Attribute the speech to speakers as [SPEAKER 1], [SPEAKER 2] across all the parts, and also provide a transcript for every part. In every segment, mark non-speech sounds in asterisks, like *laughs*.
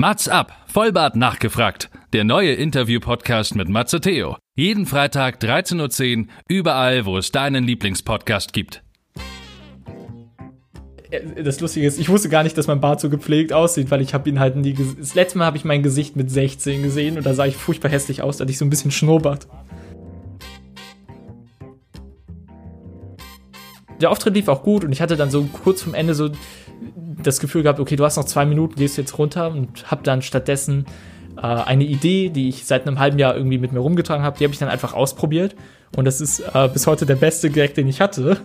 [SPEAKER 1] Mats ab, Vollbart nachgefragt. Der neue Interview-Podcast mit Matze Theo. Jeden Freitag 13.10 Uhr, überall, wo es deinen Lieblingspodcast gibt.
[SPEAKER 2] Äh, das Lustige ist, ich wusste gar nicht, dass mein Bart so gepflegt aussieht, weil ich habe ihn halt nie Das letzte Mal habe ich mein Gesicht mit 16 gesehen und da sah ich furchtbar hässlich aus, da hatte ich so ein bisschen Schnurrbart. Der Auftritt lief auch gut und ich hatte dann so kurz vom Ende so das Gefühl gehabt, okay, du hast noch zwei Minuten, gehst jetzt runter und habe dann stattdessen äh, eine Idee, die ich seit einem halben Jahr irgendwie mit mir rumgetragen habe, die habe ich dann einfach ausprobiert und das ist äh, bis heute der beste Gag, den ich hatte.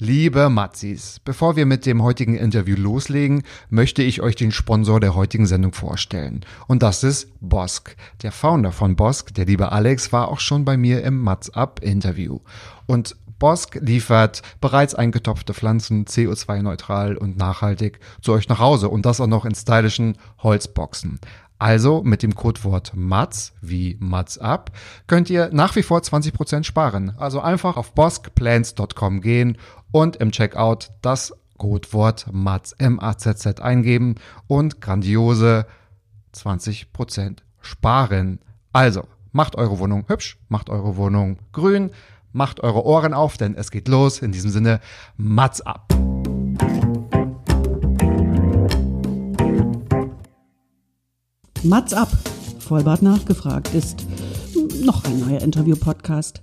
[SPEAKER 3] Liebe Matzis, bevor wir mit dem heutigen Interview loslegen, möchte ich euch den Sponsor der heutigen Sendung vorstellen. Und das ist Bosk. Der Founder von Bosk, der liebe Alex, war auch schon bei mir im Matz Up Interview. Und Bosk liefert bereits eingetopfte Pflanzen CO2-neutral und nachhaltig zu euch nach Hause und das auch noch in stylischen Holzboxen. Also mit dem Codewort MATS wie MATS up könnt ihr nach wie vor 20% sparen. Also einfach auf boskplants.com gehen und im Checkout das Codewort MATZ, M-A-Z-Z eingeben und grandiose 20% sparen. Also, macht eure Wohnung hübsch, macht eure Wohnung grün, macht eure Ohren auf, denn es geht los. In diesem Sinne, Mats ab!
[SPEAKER 4] Mats ab! Vollbart nachgefragt ist noch ein neuer Interview-Podcast.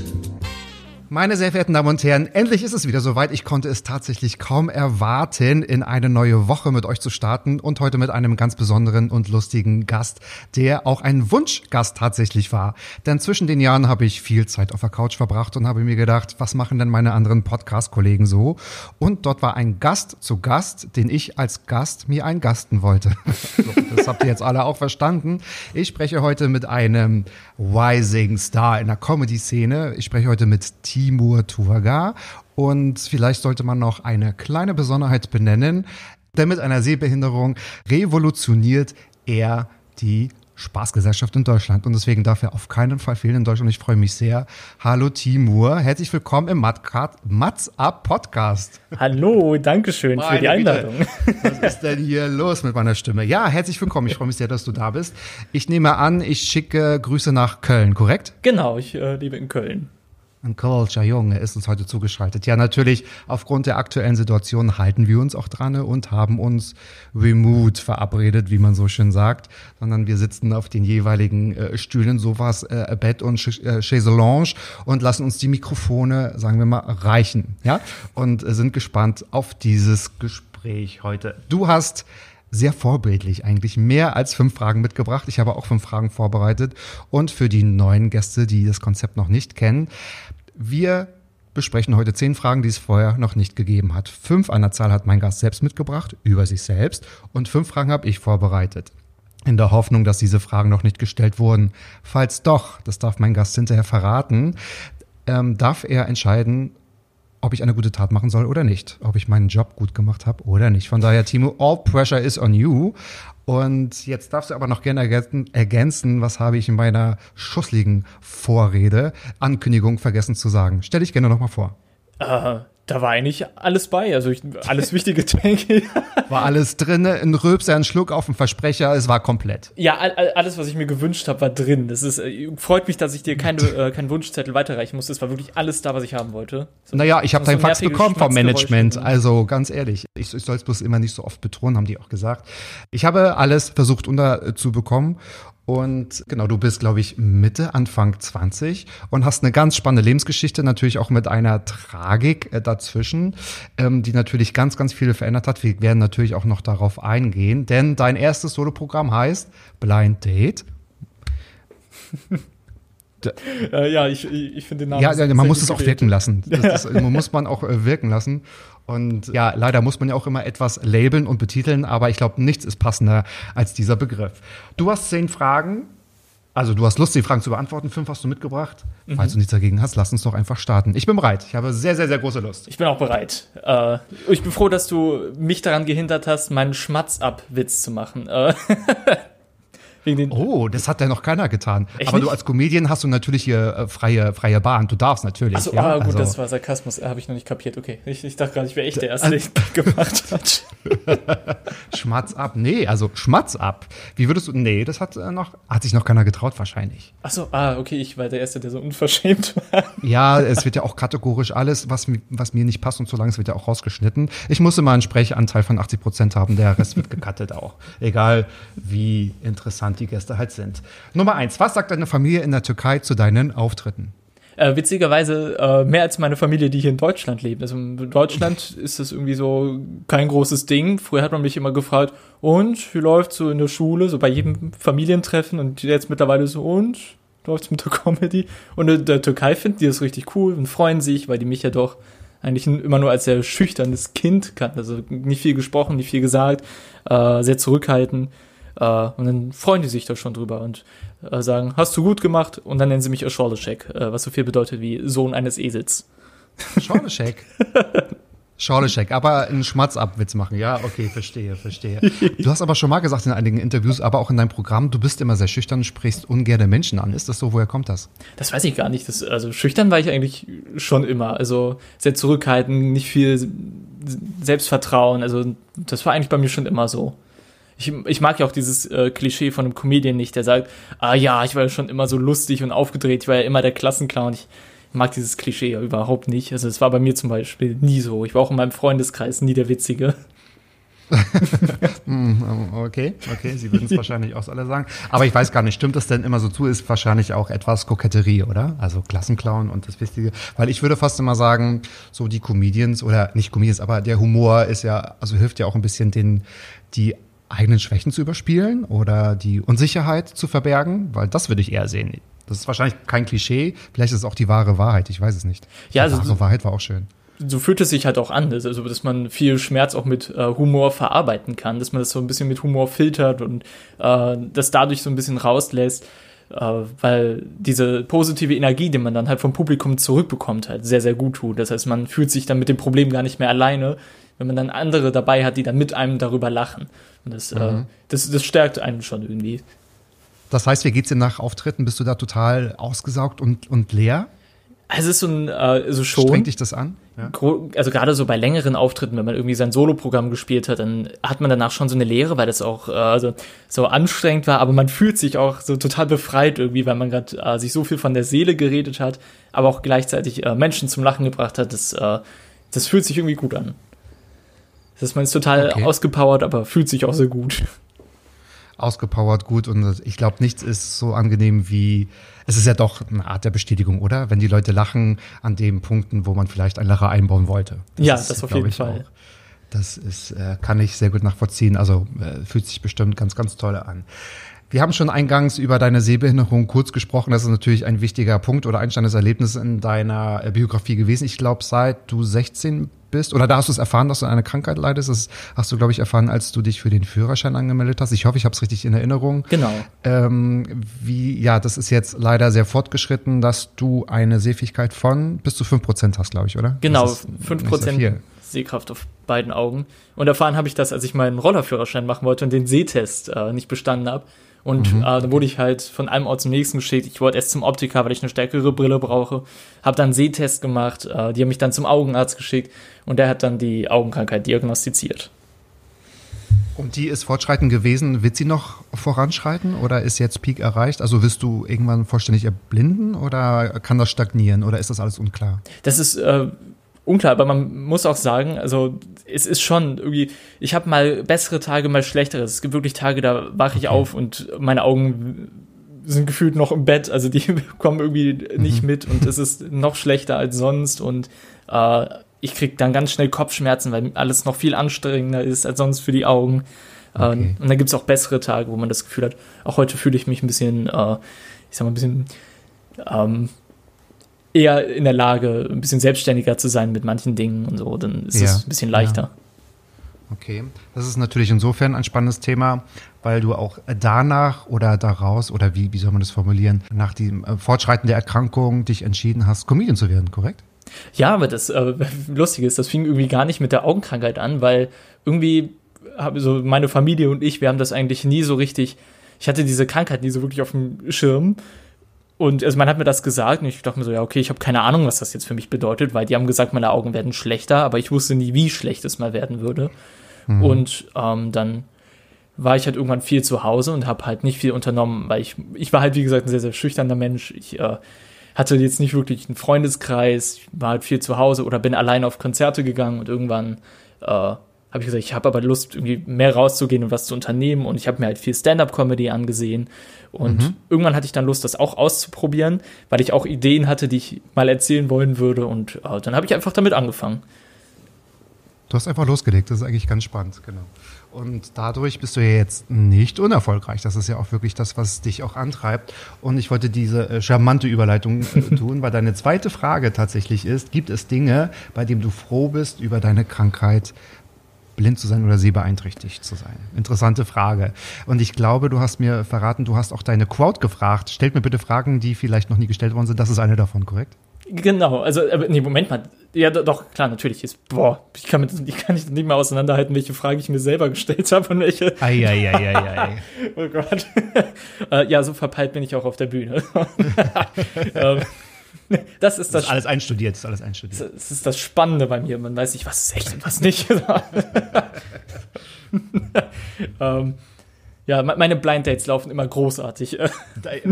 [SPEAKER 3] Meine sehr verehrten Damen und Herren, endlich ist es wieder soweit. Ich konnte es tatsächlich kaum erwarten, in eine neue Woche mit euch zu starten und heute mit einem ganz besonderen und lustigen Gast, der auch ein Wunschgast tatsächlich war. Denn zwischen den Jahren habe ich viel Zeit auf der Couch verbracht und habe mir gedacht, was machen denn meine anderen Podcast-Kollegen so? Und dort war ein Gast zu Gast, den ich als Gast mir eingasten wollte. *laughs* das habt ihr jetzt alle auch verstanden. Ich spreche heute mit einem Rising Star in der Comedy-Szene. Ich spreche heute mit Timur Tuvaga. Und vielleicht sollte man noch eine kleine Besonderheit benennen, denn mit einer Sehbehinderung revolutioniert er die Spaßgesellschaft in Deutschland und deswegen darf er auf keinen Fall fehlen in Deutschland. Ich freue mich sehr. Hallo Timur, herzlich willkommen im Mats Up Podcast.
[SPEAKER 2] Hallo, danke schön Meine für die Einladung.
[SPEAKER 3] Bitte. *laughs* Was ist denn hier los mit meiner Stimme? Ja, herzlich willkommen. Ich freue mich sehr, dass du da bist. Ich nehme an, ich schicke Grüße nach Köln, korrekt?
[SPEAKER 2] Genau, ich äh, lebe in Köln.
[SPEAKER 3] Kölscher Junge ist uns heute zugeschaltet. Ja, natürlich, aufgrund der aktuellen Situation halten wir uns auch dran und haben uns remote verabredet, wie man so schön sagt, sondern wir sitzen auf den jeweiligen äh, Stühlen, Sofas, äh, Bett und Ch äh, Chaiselange und lassen uns die Mikrofone, sagen wir mal, reichen, ja, und äh, sind gespannt auf dieses Gespräch heute. Du hast sehr vorbildlich eigentlich. Mehr als fünf Fragen mitgebracht. Ich habe auch fünf Fragen vorbereitet. Und für die neuen Gäste, die das Konzept noch nicht kennen, wir besprechen heute zehn Fragen, die es vorher noch nicht gegeben hat. Fünf an der Zahl hat mein Gast selbst mitgebracht, über sich selbst. Und fünf Fragen habe ich vorbereitet. In der Hoffnung, dass diese Fragen noch nicht gestellt wurden. Falls doch, das darf mein Gast hinterher verraten, ähm, darf er entscheiden, ob ich eine gute Tat machen soll oder nicht, ob ich meinen Job gut gemacht habe oder nicht. Von daher, Timo, all pressure is on you. Und jetzt darfst du aber noch gerne ergänzen, was habe ich in meiner schussligen Vorrede, Ankündigung vergessen zu sagen. Stell dich gerne nochmal vor.
[SPEAKER 2] Uh, da war eigentlich alles bei, also ich, alles Wichtige, denke ich. *laughs*
[SPEAKER 3] War alles drin, ein Röpser, ein Schluck auf dem Versprecher, es war komplett.
[SPEAKER 2] Ja, alles, was ich mir gewünscht habe, war drin. Das ist, äh, freut mich, dass ich dir keine, äh, keinen Wunschzettel weiterreichen musste. Es war wirklich alles da, was ich haben wollte.
[SPEAKER 3] So, naja, ich habe deinen Fax bekommen vom Management, also ganz ehrlich. Ich, ich soll es bloß immer nicht so oft betonen, haben die auch gesagt. Ich habe alles versucht unterzubekommen und genau, du bist, glaube ich, Mitte, Anfang 20 und hast eine ganz spannende Lebensgeschichte, natürlich auch mit einer Tragik äh, dazwischen, ähm, die natürlich ganz, ganz viel verändert hat. Wir werden natürlich auch noch darauf eingehen, denn dein erstes Soloprogramm heißt Blind Date. *laughs*
[SPEAKER 2] äh, ja, ich, ich finde den
[SPEAKER 3] Namen. Ja, man muss es auch wirken lassen. Das, das *laughs* muss man auch äh, wirken lassen. Und ja, leider muss man ja auch immer etwas labeln und betiteln, aber ich glaube, nichts ist passender als dieser Begriff. Du hast zehn Fragen. Also du hast Lust, die Fragen zu beantworten. Fünf hast du mitgebracht. Mhm. Falls du nichts dagegen hast, lass uns doch einfach starten. Ich bin bereit. Ich habe sehr, sehr, sehr große Lust.
[SPEAKER 2] Ich bin auch bereit. Äh, ich bin froh, dass du mich daran gehindert hast, meinen Schmatz-Ab-Witz zu machen. Äh, *laughs*
[SPEAKER 3] oh, das hat ja noch keiner getan. Echt Aber nicht? du als Comedian hast du natürlich hier äh, freie, freie Bahn. Du darfst natürlich.
[SPEAKER 2] Achso, ja? ah, gut, also. das war Sarkasmus. Äh, Habe ich noch nicht kapiert. Okay, ich, ich dachte gerade, ich wäre echt der Erste, der *laughs* gemacht hat. *laughs*
[SPEAKER 3] Schmatz ab. Nee, also Schmatz ab. Wie würdest du. Nee, das hat äh, noch. Hat sich noch keiner getraut, wahrscheinlich.
[SPEAKER 2] Achso, ah, okay, ich war der Erste, der so unverschämt *laughs* war.
[SPEAKER 3] Ja, es wird ja auch kategorisch alles, was, was mir nicht passt und so lange, es wird ja auch rausgeschnitten. Ich muss immer einen Sprechanteil von 80 Prozent haben, der Rest wird gecuttet auch. Egal, wie interessant interessant die Gäste halt sind. Nummer eins, was sagt deine Familie in der Türkei zu deinen Auftritten?
[SPEAKER 2] Äh, witzigerweise äh, mehr als meine Familie, die hier in Deutschland lebt. Also in Deutschland *laughs* ist das irgendwie so kein großes Ding. Früher hat man mich immer gefragt, und wie läuft so in der Schule, so bei jedem Familientreffen und jetzt mittlerweile so, und läuft's mit der Comedy? Und in der Türkei finden die das richtig cool und freuen sich, weil die mich ja doch eigentlich immer nur als sehr schüchternes Kind kannten. Also nicht viel gesprochen, nicht viel gesagt, äh, sehr zurückhaltend. Äh, und dann freuen die sich da schon drüber und äh, sagen, hast du gut gemacht? Und dann nennen sie mich Schorleschek, äh, was so viel bedeutet wie Sohn eines Esels.
[SPEAKER 3] Schorleschek? *laughs* Schorleschek, aber einen Schmatzabwitz machen. Ja, okay, verstehe, verstehe. Du hast aber schon mal gesagt in einigen Interviews, aber auch in deinem Programm, du bist immer sehr schüchtern und sprichst ungerne Menschen an. Ist das so? Woher kommt das?
[SPEAKER 2] Das weiß ich gar nicht. Das, also schüchtern war ich eigentlich schon immer. Also sehr zurückhaltend, nicht viel Selbstvertrauen. Also das war eigentlich bei mir schon immer so ich, ich mag ja auch dieses äh, Klischee von einem Comedian nicht, der sagt, ah ja, ich war ja schon immer so lustig und aufgedreht, ich war ja immer der Klassenclown. Ich mag dieses Klischee überhaupt nicht. Also es war bei mir zum Beispiel nie so. Ich war auch in meinem Freundeskreis nie der Witzige. *laughs*
[SPEAKER 3] Hm, okay, okay, Sie würden es wahrscheinlich auch alle sagen. Aber ich weiß gar nicht, stimmt das denn immer so zu? Ist wahrscheinlich auch etwas Koketterie, oder? Also Klassenclown und das Wichtige. Weil ich würde fast immer sagen, so die Comedians oder nicht Comedians, aber der Humor ist ja, also hilft ja auch ein bisschen den, die eigenen Schwächen zu überspielen oder die Unsicherheit zu verbergen? Weil das würde ich eher sehen. Das ist wahrscheinlich kein Klischee, vielleicht ist es auch die wahre Wahrheit, ich weiß es nicht.
[SPEAKER 2] Ja, also,
[SPEAKER 3] wahre Wahrheit war auch schön.
[SPEAKER 2] So fühlt es sich halt auch an, also dass man viel Schmerz auch mit äh, Humor verarbeiten kann, dass man das so ein bisschen mit Humor filtert und äh, das dadurch so ein bisschen rauslässt, äh, weil diese positive Energie, die man dann halt vom Publikum zurückbekommt, halt sehr, sehr gut tut. Das heißt, man fühlt sich dann mit dem Problem gar nicht mehr alleine, wenn man dann andere dabei hat, die dann mit einem darüber lachen. Und das, äh, mhm. äh, das, das stärkt einen schon irgendwie.
[SPEAKER 3] Das heißt, wie geht's dir nach Auftritten? Bist du da total ausgesaugt und, und leer?
[SPEAKER 2] Also es ist so ein, äh, so schon.
[SPEAKER 3] Strengt dich das an?
[SPEAKER 2] Ja. Also gerade so bei längeren Auftritten, wenn man irgendwie sein Soloprogramm gespielt hat, dann hat man danach schon so eine Leere, weil das auch äh, also, so anstrengend war, aber man fühlt sich auch so total befreit irgendwie, weil man gerade äh, sich so viel von der Seele geredet hat, aber auch gleichzeitig äh, Menschen zum Lachen gebracht hat. Das, äh, das fühlt sich irgendwie gut an. Das man ist total okay. ausgepowert, aber fühlt sich auch sehr gut.
[SPEAKER 3] Ausgepowert, gut und ich glaube, nichts ist so angenehm wie, es ist ja doch eine Art der Bestätigung, oder? Wenn die Leute lachen an den Punkten, wo man vielleicht ein Lacher einbauen wollte.
[SPEAKER 2] Das ja, ist, das auf jeden Fall. Auch,
[SPEAKER 3] das ist, äh, kann ich sehr gut nachvollziehen. Also äh, fühlt sich bestimmt ganz, ganz toll an. Wir haben schon eingangs über deine Sehbehinderung kurz gesprochen. Das ist natürlich ein wichtiger Punkt oder einsteigendes Erlebnis in deiner äh, Biografie gewesen. Ich glaube, seit du 16 bist, oder da hast du es erfahren, dass du eine Krankheit leidest. Das hast du, glaube ich, erfahren, als du dich für den Führerschein angemeldet hast. Ich hoffe, ich habe es richtig in Erinnerung.
[SPEAKER 2] Genau.
[SPEAKER 3] Ähm, wie, ja, das ist jetzt leider sehr fortgeschritten, dass du eine Sehfähigkeit von bis zu fünf Prozent hast, glaube ich, oder?
[SPEAKER 2] Genau, fünf Prozent Sehkraft auf beiden Augen. Und erfahren habe ich das, als ich meinen Rollerführerschein machen wollte und den Sehtest äh, nicht bestanden habe. Und mhm. äh, dann wurde ich halt von einem Ort zum nächsten geschickt. Ich wollte erst zum Optiker, weil ich eine stärkere Brille brauche. Habe dann Sehtest gemacht. Äh, die haben mich dann zum Augenarzt geschickt und der hat dann die Augenkrankheit diagnostiziert.
[SPEAKER 3] Und die ist fortschreitend gewesen. Wird sie noch voranschreiten oder ist jetzt Peak erreicht? Also wirst du irgendwann vollständig erblinden oder kann das stagnieren oder ist das alles unklar?
[SPEAKER 2] Das ist äh, unklar, aber man muss auch sagen, also es ist schon irgendwie, ich habe mal bessere Tage, mal schlechtere. Es gibt wirklich Tage, da wache ich okay. auf und meine Augen sind gefühlt noch im Bett, also die *laughs* kommen irgendwie nicht mhm. mit und es ist noch schlechter als sonst und äh, ich krieg dann ganz schnell Kopfschmerzen, weil alles noch viel anstrengender ist als sonst für die Augen. Ähm, okay. und dann gibt's auch bessere Tage, wo man das Gefühl hat, auch heute fühle ich mich ein bisschen, äh, ich sag mal, ein bisschen ähm, eher in der Lage, ein bisschen selbstständiger zu sein mit manchen Dingen und so, dann ist es ja, ein bisschen leichter. Ja.
[SPEAKER 3] Okay, das ist natürlich insofern ein spannendes Thema, weil du auch danach oder daraus oder wie, wie soll man das formulieren, nach dem äh, Fortschreiten der Erkrankung dich entschieden hast, Comedian zu werden, korrekt?
[SPEAKER 2] Ja, aber das äh, *laughs* Lustige ist, das fing irgendwie gar nicht mit der Augenkrankheit an, weil irgendwie habe so meine Familie und ich, wir haben das eigentlich nie so richtig. Ich hatte diese Krankheit nie so wirklich auf dem Schirm. Und also man hat mir das gesagt und ich dachte mir so, ja, okay, ich habe keine Ahnung, was das jetzt für mich bedeutet, weil die haben gesagt, meine Augen werden schlechter, aber ich wusste nie, wie schlecht es mal werden würde. Mhm. Und ähm, dann war ich halt irgendwann viel zu Hause und habe halt nicht viel unternommen, weil ich, ich war halt, wie gesagt, ein sehr, sehr schüchterner Mensch. Ich äh, hatte jetzt nicht wirklich einen Freundeskreis, war halt viel zu Hause oder bin allein auf Konzerte gegangen und irgendwann äh, habe ich gesagt, ich habe aber Lust, irgendwie mehr rauszugehen und was zu unternehmen und ich habe mir halt viel Stand-up-Comedy angesehen und mhm. irgendwann hatte ich dann Lust, das auch auszuprobieren, weil ich auch Ideen hatte, die ich mal erzählen wollen würde und äh, dann habe ich einfach damit angefangen.
[SPEAKER 3] Du hast einfach losgelegt, das ist eigentlich ganz spannend, genau. Und dadurch bist du ja jetzt nicht unerfolgreich. Das ist ja auch wirklich das, was dich auch antreibt. Und ich wollte diese äh, charmante Überleitung äh, *laughs* tun, weil deine zweite Frage tatsächlich ist, gibt es Dinge, bei denen du froh bist über deine Krankheit, blind zu sein oder sehbeeinträchtigt zu sein? Interessante Frage. Und ich glaube, du hast mir verraten, du hast auch deine Crowd gefragt. Stellt mir bitte Fragen, die vielleicht noch nie gestellt worden sind. Das ist eine davon, korrekt?
[SPEAKER 2] Genau, also, nee, Moment mal. Ja, doch, klar, natürlich ist, boah, ich kann, mit, ich kann nicht mehr auseinanderhalten, welche Frage ich mir selber gestellt habe und welche.
[SPEAKER 3] Eieieiei. *laughs*
[SPEAKER 2] oh Gott. *laughs* Äh, ja, so verpeilt bin ich auch auf der Bühne. *laughs* *laughs*
[SPEAKER 3] Das ist das. das ist alles einstudiert, das ist alles einstudiert.
[SPEAKER 2] Das ist das Spannende bei mir. Man weiß nicht, was ist echt und was nicht. *laughs* ähm, ja, meine Blind Dates laufen immer großartig.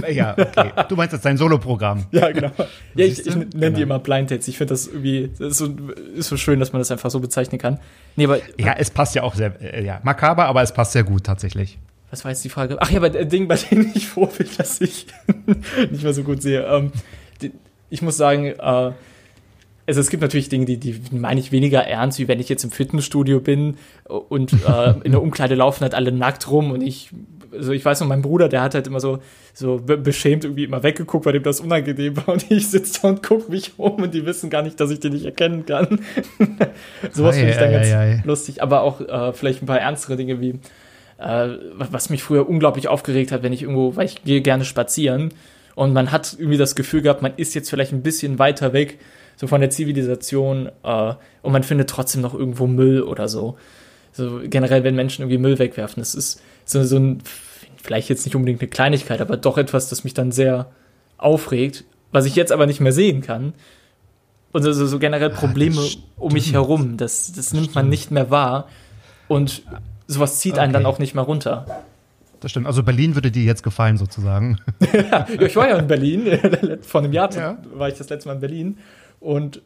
[SPEAKER 3] ja, okay. Du meinst jetzt dein Solo-Programm.
[SPEAKER 2] Ja, genau. Ja, ich, ich nenne genau. die immer Blind Dates. Ich finde das irgendwie, das ist so, ist so schön, dass man das einfach so bezeichnen kann.
[SPEAKER 3] Nee, aber, ja, es passt ja auch sehr, äh, ja, makaber, aber es passt sehr gut tatsächlich.
[SPEAKER 2] Was war jetzt die Frage? Ach ja, aber der Ding, bei dem ich froh bin, dass ich *laughs* nicht mehr so gut sehe. Ähm, ich muss sagen, äh, also es gibt natürlich Dinge, die, die meine ich weniger ernst, wie wenn ich jetzt im Fitnessstudio bin und äh, *laughs* in der Umkleide laufen halt alle nackt rum und ich, also ich weiß noch, mein Bruder, der hat halt immer so, so beschämt irgendwie immer weggeguckt, weil dem das unangenehm war und *laughs* ich sitze da und gucke mich um und die wissen gar nicht, dass ich den nicht erkennen kann. *laughs* Sowas finde ich dann ganz ei, lustig, aber auch äh, vielleicht ein paar ernstere Dinge wie, äh, was mich früher unglaublich aufgeregt hat, wenn ich irgendwo, weil ich gehe gerne spazieren und man hat irgendwie das Gefühl gehabt, man ist jetzt vielleicht ein bisschen weiter weg so von der Zivilisation äh, und man findet trotzdem noch irgendwo Müll oder so. So generell, wenn Menschen irgendwie Müll wegwerfen, das ist so, so ein, vielleicht jetzt nicht unbedingt eine Kleinigkeit, aber doch etwas, das mich dann sehr aufregt, was ich jetzt aber nicht mehr sehen kann. Und so, so generell Probleme ja, um mich herum, das, das, das nimmt stimmt. man nicht mehr wahr und sowas zieht okay. einen dann auch nicht mehr runter.
[SPEAKER 3] Das stimmt. Also Berlin würde dir jetzt gefallen, sozusagen. *laughs*
[SPEAKER 2] ja, ich war ja in Berlin. *laughs* Vor einem Jahr ja. war ich das letzte Mal in Berlin. Und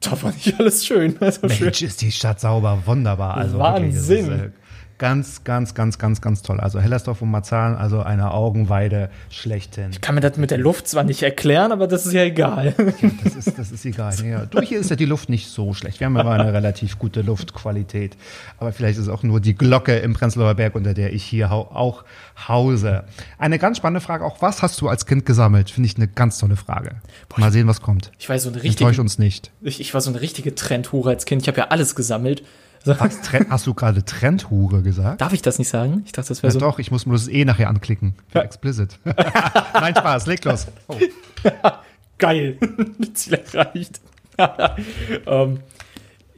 [SPEAKER 2] da war nicht alles schön.
[SPEAKER 3] Also Mensch, schön. ist die Stadt sauber, wunderbar. Also
[SPEAKER 2] Wahnsinn. Wirklich, äh,
[SPEAKER 3] Ganz, ganz, ganz, ganz, ganz toll. Also Hellersdorf und Marzahn, also eine Augenweide schlechthin.
[SPEAKER 2] Ich kann mir das mit der Luft zwar nicht erklären, aber das ist ja egal.
[SPEAKER 3] Ja, das ist, das ist egal. Ja, durch hier ist ja die Luft nicht so schlecht. Wir haben aber eine relativ gute Luftqualität. Aber vielleicht ist es auch nur die Glocke im Prenzlauer Berg, unter der ich hier auch hause. Eine ganz spannende Frage auch. Was hast du als Kind gesammelt? Finde ich eine ganz tolle Frage. Boah, Mal sehen, was kommt.
[SPEAKER 2] Ich war so eine richtige.
[SPEAKER 3] Enttäusch uns nicht.
[SPEAKER 2] Ich, ich war so eine richtige Trendhure als Kind. Ich habe ja alles gesammelt.
[SPEAKER 3] Was, hast du gerade Trendhure gesagt?
[SPEAKER 2] Darf ich das nicht sagen? Ich dachte, das wäre
[SPEAKER 3] ja,
[SPEAKER 2] so.
[SPEAKER 3] Doch, ich muss nur das E nachher anklicken. Für ja. explicit. *laughs* Nein, Spaß, leg los. Oh. *laughs*
[SPEAKER 2] Geil. *laughs* Ziel erreicht. ähm,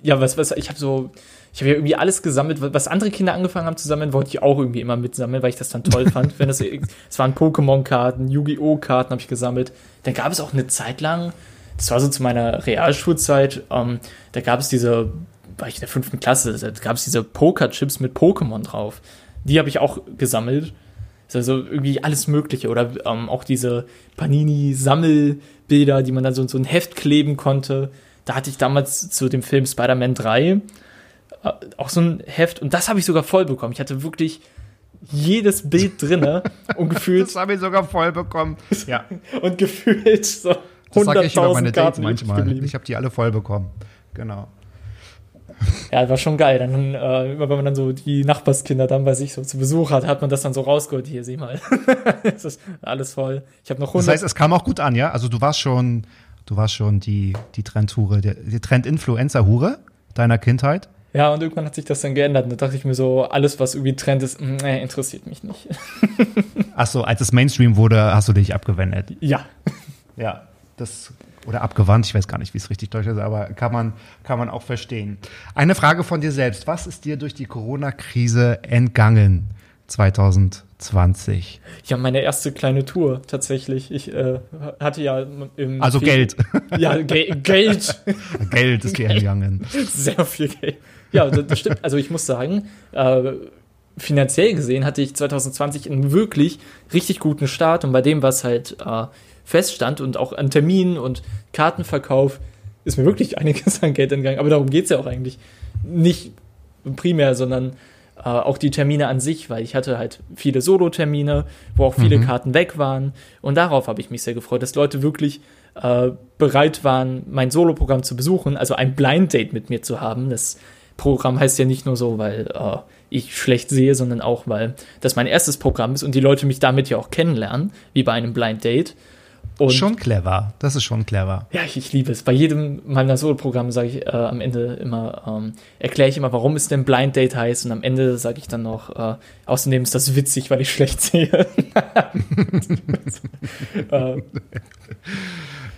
[SPEAKER 2] ja, was, was, ich habe so, ich habe ja irgendwie alles gesammelt, was andere Kinder angefangen haben zu sammeln, wollte ich auch irgendwie immer mitsammeln, weil ich das dann toll fand. Wenn das, es waren Pokémon-Karten, Yu-Gi-Oh! Karten habe ich gesammelt. Dann gab es auch eine Zeit lang, das war so zu meiner Realschulzeit, ähm, da gab es diese war ich in der fünften Klasse, da gab es diese Poker-Chips mit Pokémon drauf. Die habe ich auch gesammelt. Also irgendwie alles Mögliche. Oder ähm, auch diese Panini-Sammelbilder, die man dann so in so ein Heft kleben konnte. Da hatte ich damals zu dem Film Spider-Man 3 äh, auch so ein Heft. Und das habe ich sogar voll bekommen. Ich hatte wirklich jedes Bild drinne *laughs* und gefühlt.
[SPEAKER 3] Das habe ich sogar voll bekommen.
[SPEAKER 2] Ja. *laughs* und gefühlt so 100.000 Karten
[SPEAKER 3] manchmal. Ich habe die alle voll bekommen. Genau
[SPEAKER 2] ja, war schon geil. Dann, äh, immer wenn man dann so die Nachbarskinder dann bei sich so zu Besuch hat, hat man das dann so rausgeholt. Hier, sieh mal. *laughs* das ist alles voll. Ich habe noch 100
[SPEAKER 3] Das heißt, es kam auch gut an, ja? Also du warst schon, du warst schon die, die Trendhure, die Trend-Influencer-Hure deiner Kindheit?
[SPEAKER 2] Ja, und irgendwann hat sich das dann geändert. Und da dachte ich mir so, alles, was irgendwie Trend ist, mm, äh, interessiert mich nicht.
[SPEAKER 3] Ach so, als es Mainstream wurde, hast du dich abgewendet.
[SPEAKER 2] ja.
[SPEAKER 3] Ja, das oder abgewandt, ich weiß gar nicht, wie es richtig deutsch ist, aber kann man, kann man auch verstehen. Eine Frage von dir selbst. Was ist dir durch die Corona-Krise entgangen 2020?
[SPEAKER 2] Ja, meine erste kleine Tour tatsächlich. Ich äh, hatte ja im.
[SPEAKER 3] Also
[SPEAKER 2] Februar-
[SPEAKER 3] Geld.
[SPEAKER 2] Ja, Ge Geld. *laughs*
[SPEAKER 3] Geld ist dir entgangen.
[SPEAKER 2] Sehr viel Geld. Ja, das, das stimmt. Also ich muss sagen, äh, finanziell gesehen hatte ich 2020 einen wirklich richtig guten Start und bei dem, was halt äh, feststand und auch an Terminen und Kartenverkauf, ist mir wirklich *laughs* einiges an Geld entgangen. Aber darum geht es ja auch eigentlich nicht primär, sondern äh, auch die Termine an sich, weil ich hatte halt viele Solo-Termine, wo auch viele Karten weg waren. Und darauf habe ich mich sehr gefreut, dass Leute wirklich äh, bereit waren, mein Solo-Programm zu besuchen, also ein Blind-Date mit mir zu haben. Das Programm heißt ja nicht nur so, weil äh, ich schlecht sehe, sondern auch, weil das mein erstes Programm ist und die Leute mich damit ja auch kennenlernen, wie bei einem Blind-Date. Und
[SPEAKER 3] Schon clever. Das ist schon clever.
[SPEAKER 2] ja, ich, ich liebe es. Bei jedem meiner Solo-Programme sage ich äh, am Ende immer, ähm, erkläre ich immer, warum es denn Blind Date heißt. Und am Ende sage ich dann noch, äh, außerdem ist das witzig, weil ich schlecht *laughs* sehe. *laughs* äh,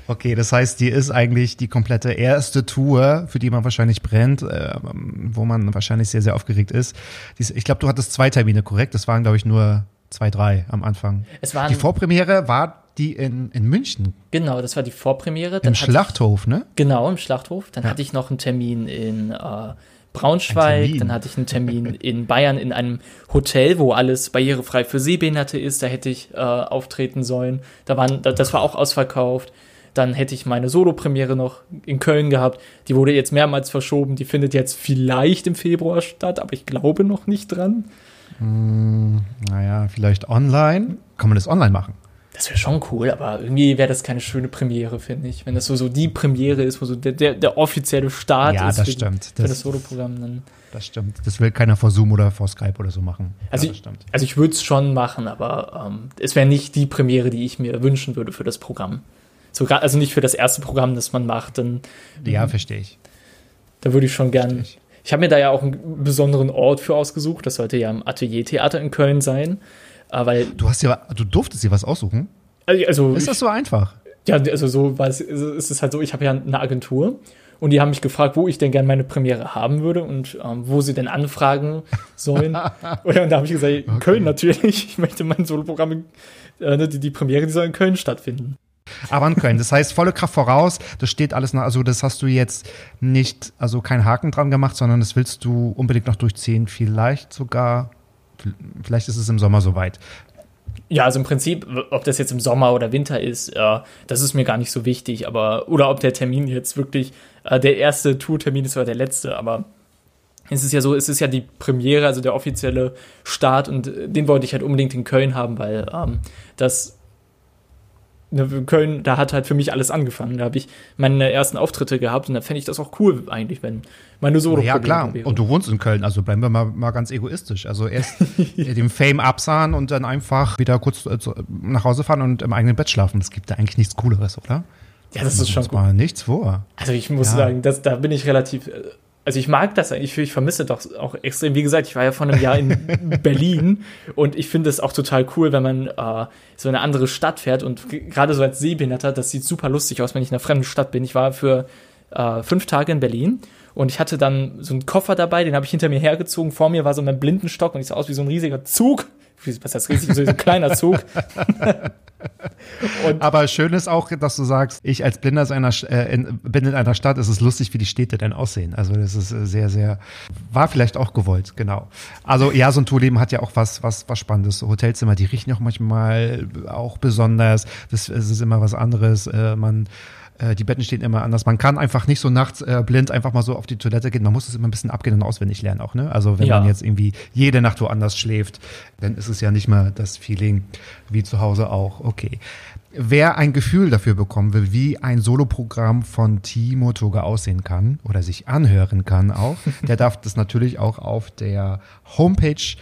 [SPEAKER 3] Okay, das heißt, die ist eigentlich die komplette erste Tour, für die man wahrscheinlich brennt, äh, wo man wahrscheinlich sehr, sehr aufgeregt ist. Ich glaube, du hattest zwei Termine, korrekt? Das waren, glaube ich, nur zwei, drei am Anfang.
[SPEAKER 2] es waren,
[SPEAKER 3] Die Vorpremiere war die in, in München,
[SPEAKER 2] genau, das war die Vorpremiere.
[SPEAKER 3] im
[SPEAKER 2] Dann hatte
[SPEAKER 3] Schlachthof, ne?
[SPEAKER 2] Ich, genau, im Schlachthof. Dann
[SPEAKER 3] Ja.
[SPEAKER 2] hatte ich noch einen Termin in äh, Braunschweig. Dann hatte ich einen Termin *laughs* in Bayern in einem Hotel, wo alles barrierefrei für Sehbehinderte ist. Da hätte ich äh, auftreten sollen. Da waren, da, das war auch ausverkauft. Dann hätte ich meine Solo-Premiere noch in Köln gehabt. Die wurde jetzt mehrmals verschoben. Die findet jetzt vielleicht im Februar statt, aber ich glaube noch nicht dran.
[SPEAKER 3] Naja, vielleicht online. Kann man das online machen?
[SPEAKER 2] Das wäre schon cool, aber irgendwie wäre das keine schöne Premiere, finde ich. Wenn das so, so die Premiere ist, wo so der, der, der offizielle Start
[SPEAKER 3] Ja,
[SPEAKER 2] ist
[SPEAKER 3] das
[SPEAKER 2] für,
[SPEAKER 3] stimmt.
[SPEAKER 2] für
[SPEAKER 3] Das-
[SPEAKER 2] das Solo-Programm, dann.
[SPEAKER 3] Das stimmt. Das will keiner vor Zoom oder vor Skype oder so machen.
[SPEAKER 2] Also,
[SPEAKER 3] ja, das
[SPEAKER 2] ich,
[SPEAKER 3] stimmt.
[SPEAKER 2] also ich würde es schon machen, aber ähm, es wäre nicht die Premiere, die ich mir wünschen würde für das Programm. Sogar, also nicht für das erste Programm, das man macht, dann
[SPEAKER 3] Ja, verstehe ich.
[SPEAKER 2] da würde ich schon gern.
[SPEAKER 3] Ich.
[SPEAKER 2] Ich habe mir da ja auch einen besonderen Ort für ausgesucht. Das sollte ja im Ateliertheater in Köln sein. Äh, weil,
[SPEAKER 3] Du hast ja, du durftest dir was aussuchen.
[SPEAKER 2] also,
[SPEAKER 3] Ist das so einfach?
[SPEAKER 2] ja, also so war es, also es ist halt so, ich habe ja eine Agentur und die haben mich gefragt, wo ich denn gerne meine Premiere haben würde und ähm, wo sie denn anfragen sollen. *laughs* und dann habe ich gesagt, in Köln natürlich. Ich möchte mein Soloprogramm, äh, ne, die, die Premiere, die soll in Köln stattfinden.
[SPEAKER 3] Aber in Köln. Das heißt, volle Kraft voraus. Das steht alles nach, also das hast du jetzt nicht, also keinen Haken dran gemacht, sondern das willst du unbedingt noch durchziehen. Vielleicht sogar, vielleicht ist es im Sommer soweit.
[SPEAKER 2] Ja, also im Prinzip, ob das jetzt im Sommer oder Winter ist, äh, das ist mir gar nicht so wichtig, aber oder ob der Termin jetzt wirklich äh, der erste Tourtermin ist oder der letzte, aber es ist ja so, es ist ja die Premiere, also der offizielle Start und äh, den wollte ich halt unbedingt in Köln haben, weil ähm, das ne, Köln, da hat halt für mich alles angefangen. Da habe ich meine ersten Auftritte gehabt und da fände ich das auch cool eigentlich, wenn meine solo
[SPEAKER 3] ja, klar. Und du wohnst in Köln, also bleiben wir mal, mal ganz egoistisch. Also erst *laughs* den Fame absahen und dann einfach wieder kurz äh, nach Hause fahren und im eigenen Bett schlafen. Das gibt da eigentlich nichts Cooleres, oder?
[SPEAKER 2] ja, das ist schon
[SPEAKER 3] mal nichts vor.
[SPEAKER 2] Also ich muss
[SPEAKER 3] Ja.
[SPEAKER 2] sagen, das, da bin ich relativ. Also ich mag das eigentlich, ich vermisse doch auch extrem. Wie gesagt, ich war ja vor einem Jahr in *laughs* Berlin und ich finde es auch total cool, wenn man äh, so in eine andere Stadt fährt und gerade so als Sehbehinderter, das sieht super lustig aus, wenn ich in einer fremden Stadt bin. Ich war für äh, fünf Tage in Berlin und ich hatte dann so einen Koffer dabei, den habe ich hinter mir hergezogen. Vor mir war so mein Blindenstock und ich sah aus wie so ein riesiger Zug. Was heißt riesig? So ein kleiner Zug. *laughs*
[SPEAKER 3] Aber schön ist auch, dass du sagst, ich als Blinder einer, äh, in, bin in einer Stadt, es ist lustig, wie die Städte denn aussehen. Also das ist äh, sehr, sehr, war vielleicht auch gewollt, genau. Also ja, so ein Tourleben hat ja auch was, was, was Spannendes. So Hotelzimmer, die riechen auch manchmal auch besonders. Das, es ist immer was anderes. Äh, man äh, die Betten stehen immer anders. Man kann einfach nicht so nachts äh, blind einfach mal so auf die Toilette gehen. Man muss es immer ein bisschen abgehen und auswendig lernen auch. Ne? Also wenn
[SPEAKER 2] Ja.
[SPEAKER 3] man jetzt irgendwie jede Nacht woanders schläft, dann ist es ja nicht mehr das Feeling wie zu Hause auch. Okay. Wer ein Gefühl dafür bekommen will, wie ein Soloprogramm von Timo Toga aussehen kann oder sich anhören kann auch, der darf das natürlich auch auf der Homepage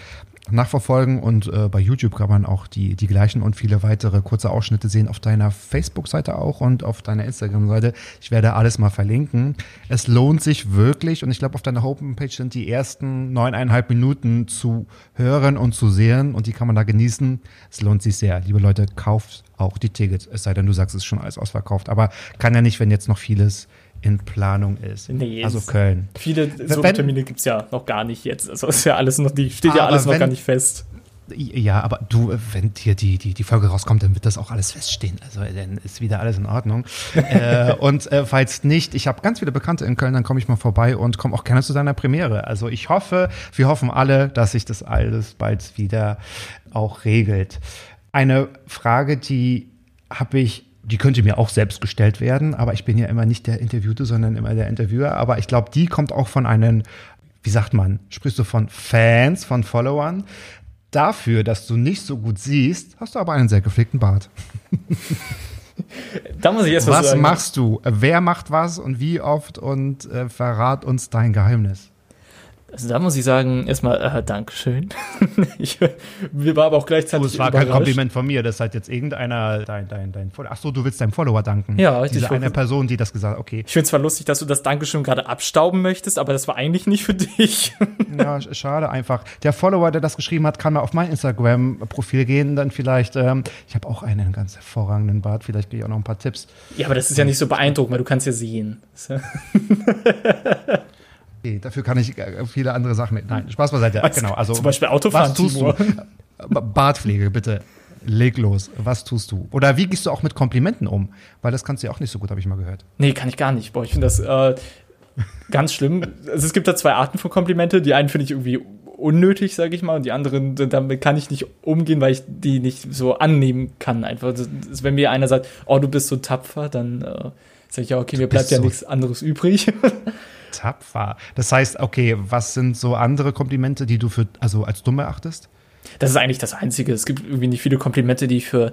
[SPEAKER 3] nachverfolgen und äh, bei YouTube kann man auch die, die gleichen und viele weitere kurze Ausschnitte sehen auf deiner Facebook-Seite auch und auf deiner Instagram-Seite. Ich werde alles mal verlinken. Es lohnt sich wirklich und ich glaube, auf deiner Homepage sind die ersten neuneinhalb Minuten zu hören und zu sehen und die kann man da genießen. Es lohnt sich sehr. Liebe Leute, kauft auch die Tickets, es sei denn, du sagst, es ist schon alles ausverkauft. Aber kann ja nicht, wenn jetzt noch vieles in Planung ist.
[SPEAKER 2] Nee,
[SPEAKER 3] also Köln.
[SPEAKER 2] Viele so Termine gibt es ja noch gar nicht jetzt. Also ist ja alles noch, die steht ja alles noch gar nicht fest.
[SPEAKER 3] Ja, aber du, wenn hier die, die, die Folge rauskommt, dann wird das auch alles feststehen. Also dann ist wieder alles in Ordnung. *laughs* äh, und äh, falls nicht, ich habe ganz viele Bekannte in Köln, dann komme ich mal vorbei und komme auch gerne zu deiner Premiere. Also ich hoffe, wir hoffen alle, dass sich das alles bald wieder auch regelt. Eine Frage, die habe ich die könnte mir auch selbst gestellt werden, aber ich bin ja immer nicht der Interviewte, sondern immer der Interviewer. Aber ich glaube, die kommt auch von einem, wie sagt man, sprichst du von Fans, von Followern. Dafür, dass du nicht so gut siehst, hast du aber einen sehr gepflegten Bart.
[SPEAKER 2] da muss ich erst
[SPEAKER 3] was, was sagen. machst du? Wer macht was und wie oft und äh, verrat uns dein Geheimnis.
[SPEAKER 2] Also da muss ich sagen, erstmal äh, Dankeschön. *laughs* ich wir war aber auch gleichzeitig.
[SPEAKER 3] Oh, es war kein Kompliment von mir, das hat jetzt irgendeiner dein, dein, dein Follower. Achso, du willst deinem Follower danken.
[SPEAKER 2] Ja, richtig.
[SPEAKER 3] Diese eine Person, die das gesagt hat, okay.
[SPEAKER 2] Ich finde zwar lustig, dass du das Dankeschön gerade abstauben möchtest, aber das war eigentlich nicht für dich. *laughs*
[SPEAKER 3] ja, schade einfach. Der Follower, der das geschrieben hat, kann mal auf mein Instagram-Profil gehen, dann vielleicht, ähm, ich habe auch einen ganz hervorragenden Bart, vielleicht kriege ich auch noch ein paar Tipps.
[SPEAKER 2] Ja, aber das ist ja nicht so beeindruckend, weil du kannst ja sehen. *laughs*
[SPEAKER 3] Okay, dafür kann ich äh, viele andere Sachen mit. Nein, Spaß beiseite.
[SPEAKER 2] Was, genau, also zum Beispiel Autofahren.
[SPEAKER 3] Was tust du? *laughs* Bartpflege, bitte. Leg los. Was tust du? Oder wie gehst du auch mit Komplimenten um? Weil das kannst du ja auch nicht so gut, habe ich mal gehört.
[SPEAKER 2] Nee, kann ich gar nicht. Boah, ich finde das äh, ganz schlimm. *laughs* Also es gibt da zwei Arten von Komplimente. Die einen finde ich irgendwie unnötig, sage ich mal, und die anderen, damit kann ich nicht umgehen, weil ich die nicht so annehmen kann. Einfach, das, wenn mir einer sagt, oh, du bist so tapfer, dann äh, sage ich ja, okay, mir bleibt ja so nichts anderes übrig. *laughs*
[SPEAKER 3] Tapfer. Das heißt, okay, was sind so andere Komplimente, die du für, also als dumm erachtest?
[SPEAKER 2] Das ist eigentlich das Einzige. Es gibt irgendwie nicht viele Komplimente, die ich für,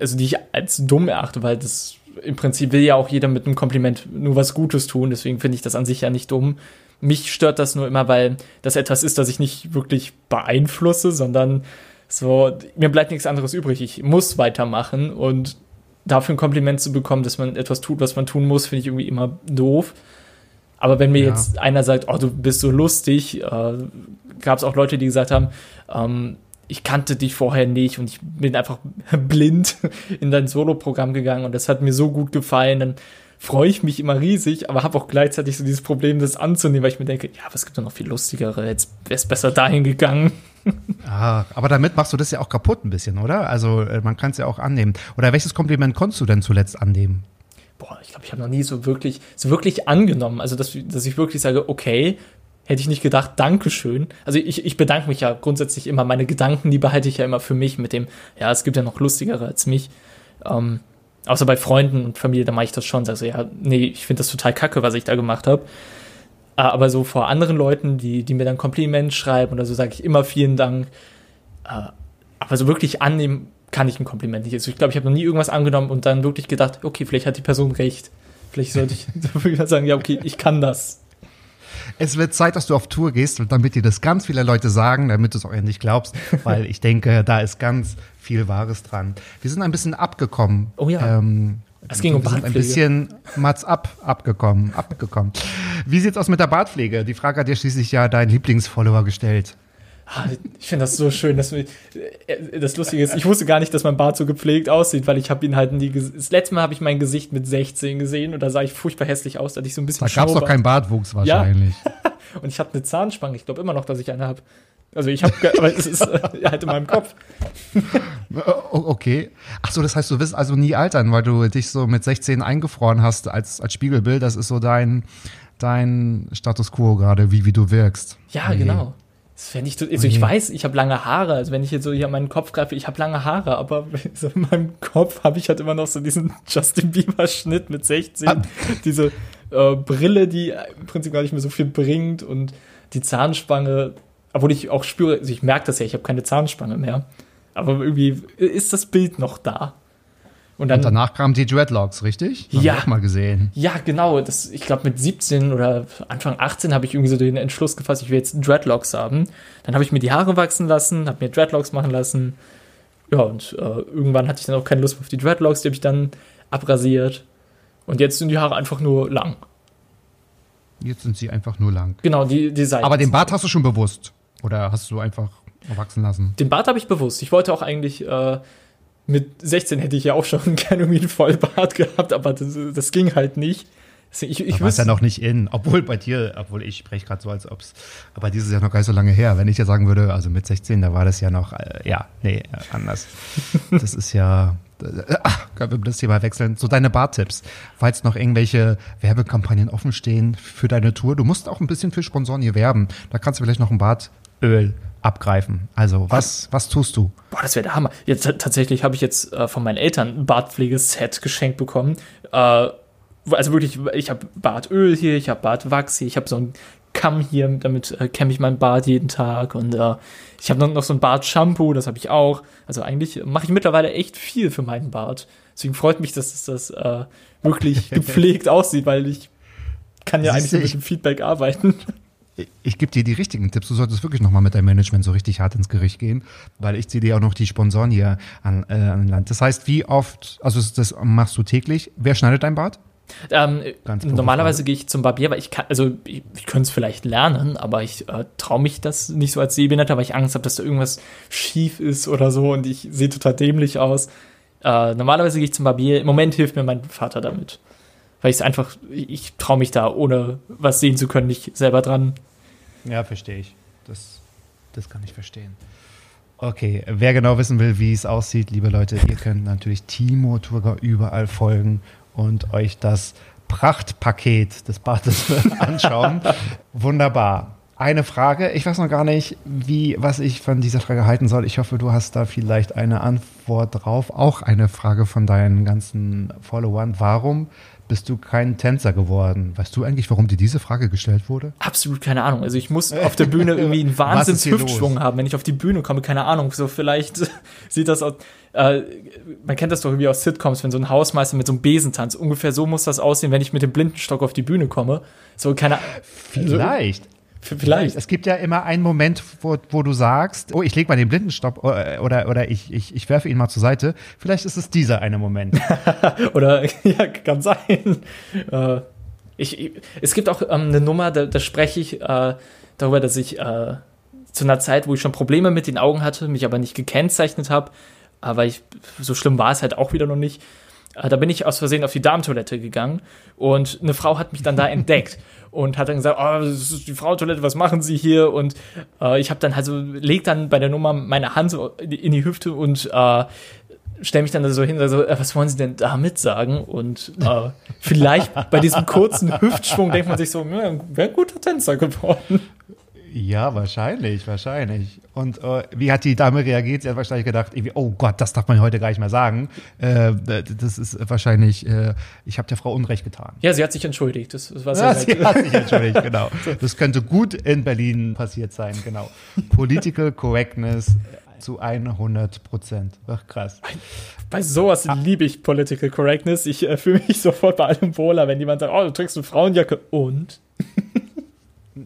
[SPEAKER 2] also die ich als dumm erachte, weil das im Prinzip will ja auch jeder mit einem Kompliment nur was Gutes tun. Deswegen finde ich das an sich ja nicht dumm. Mich stört das nur immer, weil das etwas ist, das ich nicht wirklich beeinflusse, sondern so, mir bleibt nichts anderes übrig. Ich muss weitermachen und dafür ein Kompliment zu bekommen, dass man etwas tut, was man tun muss, finde ich irgendwie immer doof. Aber wenn mir ja. jetzt einer sagt, oh, du bist so lustig, äh, gab es auch Leute, die gesagt haben, ähm, ich kannte dich vorher nicht und ich bin einfach *laughs* blind in dein Solo-Programm gegangen und das hat mir so gut gefallen, dann freue ich mich immer riesig, aber habe auch gleichzeitig so dieses Problem, das anzunehmen, weil ich mir denke, ja, aber es gibt doch noch viel lustigere, jetzt wäre es besser dahin gegangen. *laughs*
[SPEAKER 3] Ah, aber damit machst du das ja auch kaputt ein bisschen, oder? Also äh, man kann es ja auch annehmen. Oder welches Kompliment konntest du denn zuletzt annehmen?
[SPEAKER 2] boah, ich glaube, ich habe noch nie so wirklich, so wirklich angenommen. Also, dass, dass ich wirklich sage, okay, hätte ich nicht gedacht, Dankeschön. Also ich, ich bedanke mich ja grundsätzlich immer. Meine Gedanken, die behalte ich ja immer für mich mit dem, ja, es gibt ja noch lustigere als mich. Ähm, außer bei Freunden und Familie, da mache ich das schon. Sag so, ja, nee, ich finde das total kacke, was ich da gemacht habe. Ah, aber so vor anderen Leuten, die, die mir dann Kompliment schreiben oder so, sage ich immer vielen Dank. Äh, aber so wirklich annehmen kann ich ein Kompliment nicht. Also ich glaube, ich habe noch nie irgendwas angenommen und dann wirklich gedacht, okay, vielleicht hat die Person recht. Vielleicht sollte ich *laughs* sagen, ja, okay, ich kann das.
[SPEAKER 3] Es wird Zeit, dass du auf Tour gehst damit dir das ganz viele Leute sagen, damit du es auch endlich glaubst, *laughs* weil ich denke, da ist ganz viel Wahres dran. Wir sind ein bisschen abgekommen.
[SPEAKER 2] Oh ja. Ähm, es ging um
[SPEAKER 3] Bartpflege. ein bisschen Mats ab, abgekommen, abgekommen. Wie sieht's aus mit der Bartpflege? Die Frage hat dir schließlich ja dein Lieblingsfollower gestellt.
[SPEAKER 2] Ah, ich finde das so schön, dass wir, äh, das Lustige ist, ich wusste gar nicht, dass mein Bart so gepflegt aussieht, weil ich habe ihn halt nie das letzte Mal habe ich mein Gesicht mit 16 gesehen und da sah ich furchtbar hässlich aus, da hatte ich so ein bisschen
[SPEAKER 3] Da gab es doch keinen Bartwuchs wahrscheinlich.
[SPEAKER 2] Ja. *laughs* und ich habe eine Zahnspange, ich glaube immer noch, dass ich eine habe. Also ich habe, aber es ist äh, halt in meinem Kopf. *laughs*
[SPEAKER 3] okay. Ach so, das heißt, du wirst also nie altern, weil du dich so mit 16 eingefroren hast als, als Spiegelbild. Das ist so dein, dein Status quo gerade, wie, wie du wirkst.
[SPEAKER 2] Ja, okay. genau. Das fände ich, also ich weiß, ich habe lange Haare. Also wenn ich jetzt so hier an meinen Kopf greife, ich habe lange Haare, aber *laughs* so in meinem Kopf habe ich halt immer noch so diesen *laughs* Justin Bieber-Schnitt mit 16. Ah. *laughs* Diese äh, Brille, die im Prinzip gar nicht mehr so viel bringt und die Zahnspange, obwohl ich auch spüre, also ich merke das ja, ich habe keine Zahnspange mehr. Aber irgendwie ist das Bild noch da. Und, dann,
[SPEAKER 3] Und danach kamen die Dreadlocks, richtig? Haben
[SPEAKER 2] Ja.
[SPEAKER 3] auch mal gesehen.
[SPEAKER 2] Ja, genau. Das, ich glaube, mit 17 oder Anfang 18 habe ich irgendwie so den Entschluss gefasst, ich will jetzt Dreadlocks haben. Dann habe ich mir die Haare wachsen lassen, habe mir Dreadlocks machen lassen. Ja, und äh, irgendwann hatte ich dann auch keine Lust mehr auf die Dreadlocks, die habe ich dann abrasiert. Und jetzt sind die Haare einfach nur lang.
[SPEAKER 3] Jetzt sind sie einfach nur lang.
[SPEAKER 2] Genau, die, die Seiten.
[SPEAKER 3] Aber den Bart hast du schon bewusst. Oder hast du einfach wachsen lassen?
[SPEAKER 2] Den Bart habe ich bewusst. Ich wollte auch eigentlich, äh, mit 16 hätte ich ja auch schon *laughs* gerne irgendwie einen Vollbart gehabt, aber das, das ging halt nicht. Deswegen, Ich, ich
[SPEAKER 3] war es ja noch nicht in. Obwohl bei dir, obwohl ich spreche gerade so, als ob's. Aber dieses Jahr noch gar nicht so lange her. Wenn ich dir sagen würde, also mit 16, da war das ja noch, äh, ja, nee, äh, anders. *laughs* das ist ja. Äh, ach, können wir das Thema wechseln? So deine Bartipps. Falls noch irgendwelche Werbekampagnen offen stehen für deine Tour. Du musst auch ein bisschen für Sponsoren hier werben. Da kannst du vielleicht noch ein Bartöl abgreifen. Also, was, was tust du?
[SPEAKER 2] Boah, das wäre der Hammer. Jetzt tatsächlich habe ich jetzt äh, von meinen Eltern ein Bartpflegeset geschenkt bekommen. Äh, wo- also wirklich, ich habe Bartöl hier, ich habe Bartwachs hier, ich habe so einen Kamm hier, damit äh, kämme ich meinen Bart jeden Tag und äh, ich habe noch, noch so ein Bartshampoo, das habe ich auch. Also eigentlich mache ich mittlerweile echt viel für meinen Bart. Deswegen freut mich, dass es das äh, wirklich *laughs* gepflegt aussieht, weil ich kann ja eigentlich
[SPEAKER 3] Siehste,
[SPEAKER 2] nur mit dem Feedback arbeiten.
[SPEAKER 3] Ich, gebe dir die richtigen Tipps. Du solltest wirklich nochmal mit deinem Management so richtig hart ins Gericht gehen, weil ich ziehe dir auch noch die Sponsoren hier an, äh, an Land. Das heißt, wie oft, also das, machst du täglich. Wer schneidet dein Bart?
[SPEAKER 2] Ähm, normalerweise gehe ich zum Barbier, weil ich kann, also ich, ich könnte es vielleicht lernen, aber ich äh, traue mich das nicht so als Sehbehinderter, weil ich Angst habe, dass da irgendwas schief ist oder so und ich sehe total dämlich aus. Äh, normalerweise gehe ich zum Barbier. Im Moment hilft mir mein Vater damit. Weil ich es einfach, ich, traue mich da, ohne was sehen zu können, nicht selber dran.
[SPEAKER 3] Ja, verstehe ich. Das, das kann ich verstehen. Okay, wer genau wissen will, wie es aussieht, liebe Leute, ihr könnt natürlich Timo Turger überall folgen und euch das Prachtpaket des Bartes *laughs* anschauen. Wunderbar. Eine Frage, ich weiß noch gar nicht, wie, was ich von dieser Frage halten soll. Ich hoffe, du hast da vielleicht eine Antwort drauf. Auch eine Frage von deinen ganzen Followern. Warum bist du kein Tänzer geworden? Weißt du eigentlich, warum dir diese Frage gestellt wurde?
[SPEAKER 2] Absolut keine Ahnung. Also ich muss auf der Bühne irgendwie einen *laughs* Wahnsinns-Hüftschwung haben, wenn ich auf die Bühne komme. Keine Ahnung. So vielleicht *laughs* sieht das aus. Äh, man kennt das doch irgendwie aus Sitcoms, wenn so ein Hausmeister mit so einem Besen tanzt. Ungefähr so muss das aussehen, wenn ich mit dem Blindenstock auf die Bühne komme. So keine.
[SPEAKER 3] Vielleicht.
[SPEAKER 2] Vielleicht.
[SPEAKER 3] Es gibt ja immer einen Moment, wo, wo du sagst, oh, ich lege mal den Blindenstopp oder, oder, oder ich, ich, ich werfe ihn mal zur Seite. Vielleicht ist es dieser eine Moment. *laughs*
[SPEAKER 2] Oder *laughs* ja, kann sein. Äh, ich, ich, es gibt auch ähm, eine Nummer, da, da spreche ich äh, darüber, dass ich äh, zu einer Zeit, wo ich schon Probleme mit den Augen hatte, mich aber nicht gekennzeichnet habe, aber ich, so schlimm war es halt auch wieder noch nicht. Äh, da bin ich aus Versehen auf die Darmtoilette gegangen und eine Frau hat mich dann da entdeckt *laughs* und hat dann gesagt, oh, das ist die Frauentoilette, was machen Sie hier? Und äh, ich habe dann also leg dann bei der Nummer meine Hand so in die, Hüfte und äh, stelle mich dann da so hin, und so, äh, was wollen Sie denn damit sagen? Und äh, vielleicht bei diesem kurzen Hüftschwung denkt man sich so, wäre ein guter Tänzer geworden.
[SPEAKER 3] Ja, wahrscheinlich, wahrscheinlich. Und äh, wie hat die Dame reagiert? Sie hat wahrscheinlich gedacht, oh Gott, das darf man heute gar nicht mehr sagen. Äh, das ist wahrscheinlich, äh, ich habe der Frau Unrecht getan.
[SPEAKER 2] Ja, sie hat sich entschuldigt. Das, das war *laughs* sehr
[SPEAKER 3] Ja, sie hat sich entschuldigt, genau. *laughs* Das könnte gut in Berlin passiert sein, genau. Political Correctness zu 100 Prozent. Ach, krass.
[SPEAKER 2] Bei sowas liebe ich Political Correctness. Ich äh, fühle mich *laughs* sofort bei allem wohler, wenn jemand sagt, oh, du trägst eine Frauenjacke. Und?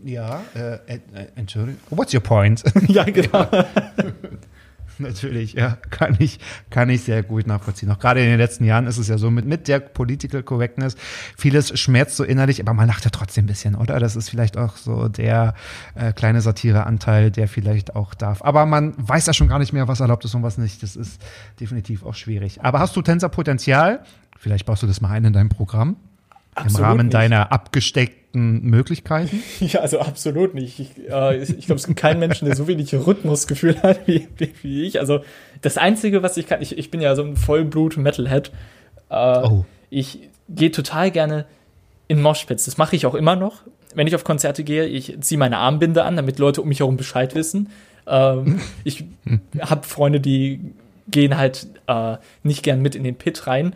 [SPEAKER 3] Ja, äh, äh, Entschuldigung. What's your point? *laughs*
[SPEAKER 2] ja, genau. *laughs*
[SPEAKER 3] Natürlich, ja, kann ich, kann ich sehr gut nachvollziehen. Auch gerade in den letzten Jahren ist es ja so mit, mit der Political Correctness, vieles schmerzt so innerlich, aber man lacht ja trotzdem ein bisschen, oder? Das ist vielleicht auch so der äh, kleine Satireanteil, der vielleicht auch darf. Aber man weiß ja schon gar nicht mehr, was erlaubt ist und was nicht. Das ist definitiv auch schwierig. Aber hast du Tänzerpotenzial? Vielleicht baust du das mal ein in deinem Programm. Im
[SPEAKER 2] Absolut
[SPEAKER 3] Rahmen
[SPEAKER 2] nicht.
[SPEAKER 3] deiner abgesteckten Möglichkeiten. *laughs*
[SPEAKER 2] Ja, also absolut nicht. Ich, äh, ich glaube, es gibt keinen Menschen, der so wenig Rhythmusgefühl hat wie, wie, wie ich. Also das Einzige, was ich kann, ich, ich bin ja so ein Vollblut-Metalhead. Äh,
[SPEAKER 3] Oh.
[SPEAKER 2] Ich gehe total gerne in Moshpits. Das mache ich auch immer noch. Wenn ich auf Konzerte gehe, ich ziehe meine Armbinde an, damit Leute um mich herum Bescheid wissen. Ähm, *laughs* ich habe Freunde, die gehen halt äh, nicht gern mit in den Pit rein.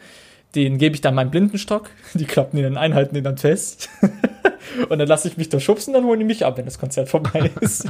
[SPEAKER 2] Den gebe ich dann meinen Blindenstock. *laughs* Die klappen ihn dann ein, halten ihn dann fest. *laughs* und dann lasse ich mich da schubsen, dann holen die mich ab, wenn das Konzert vorbei *laughs* ist.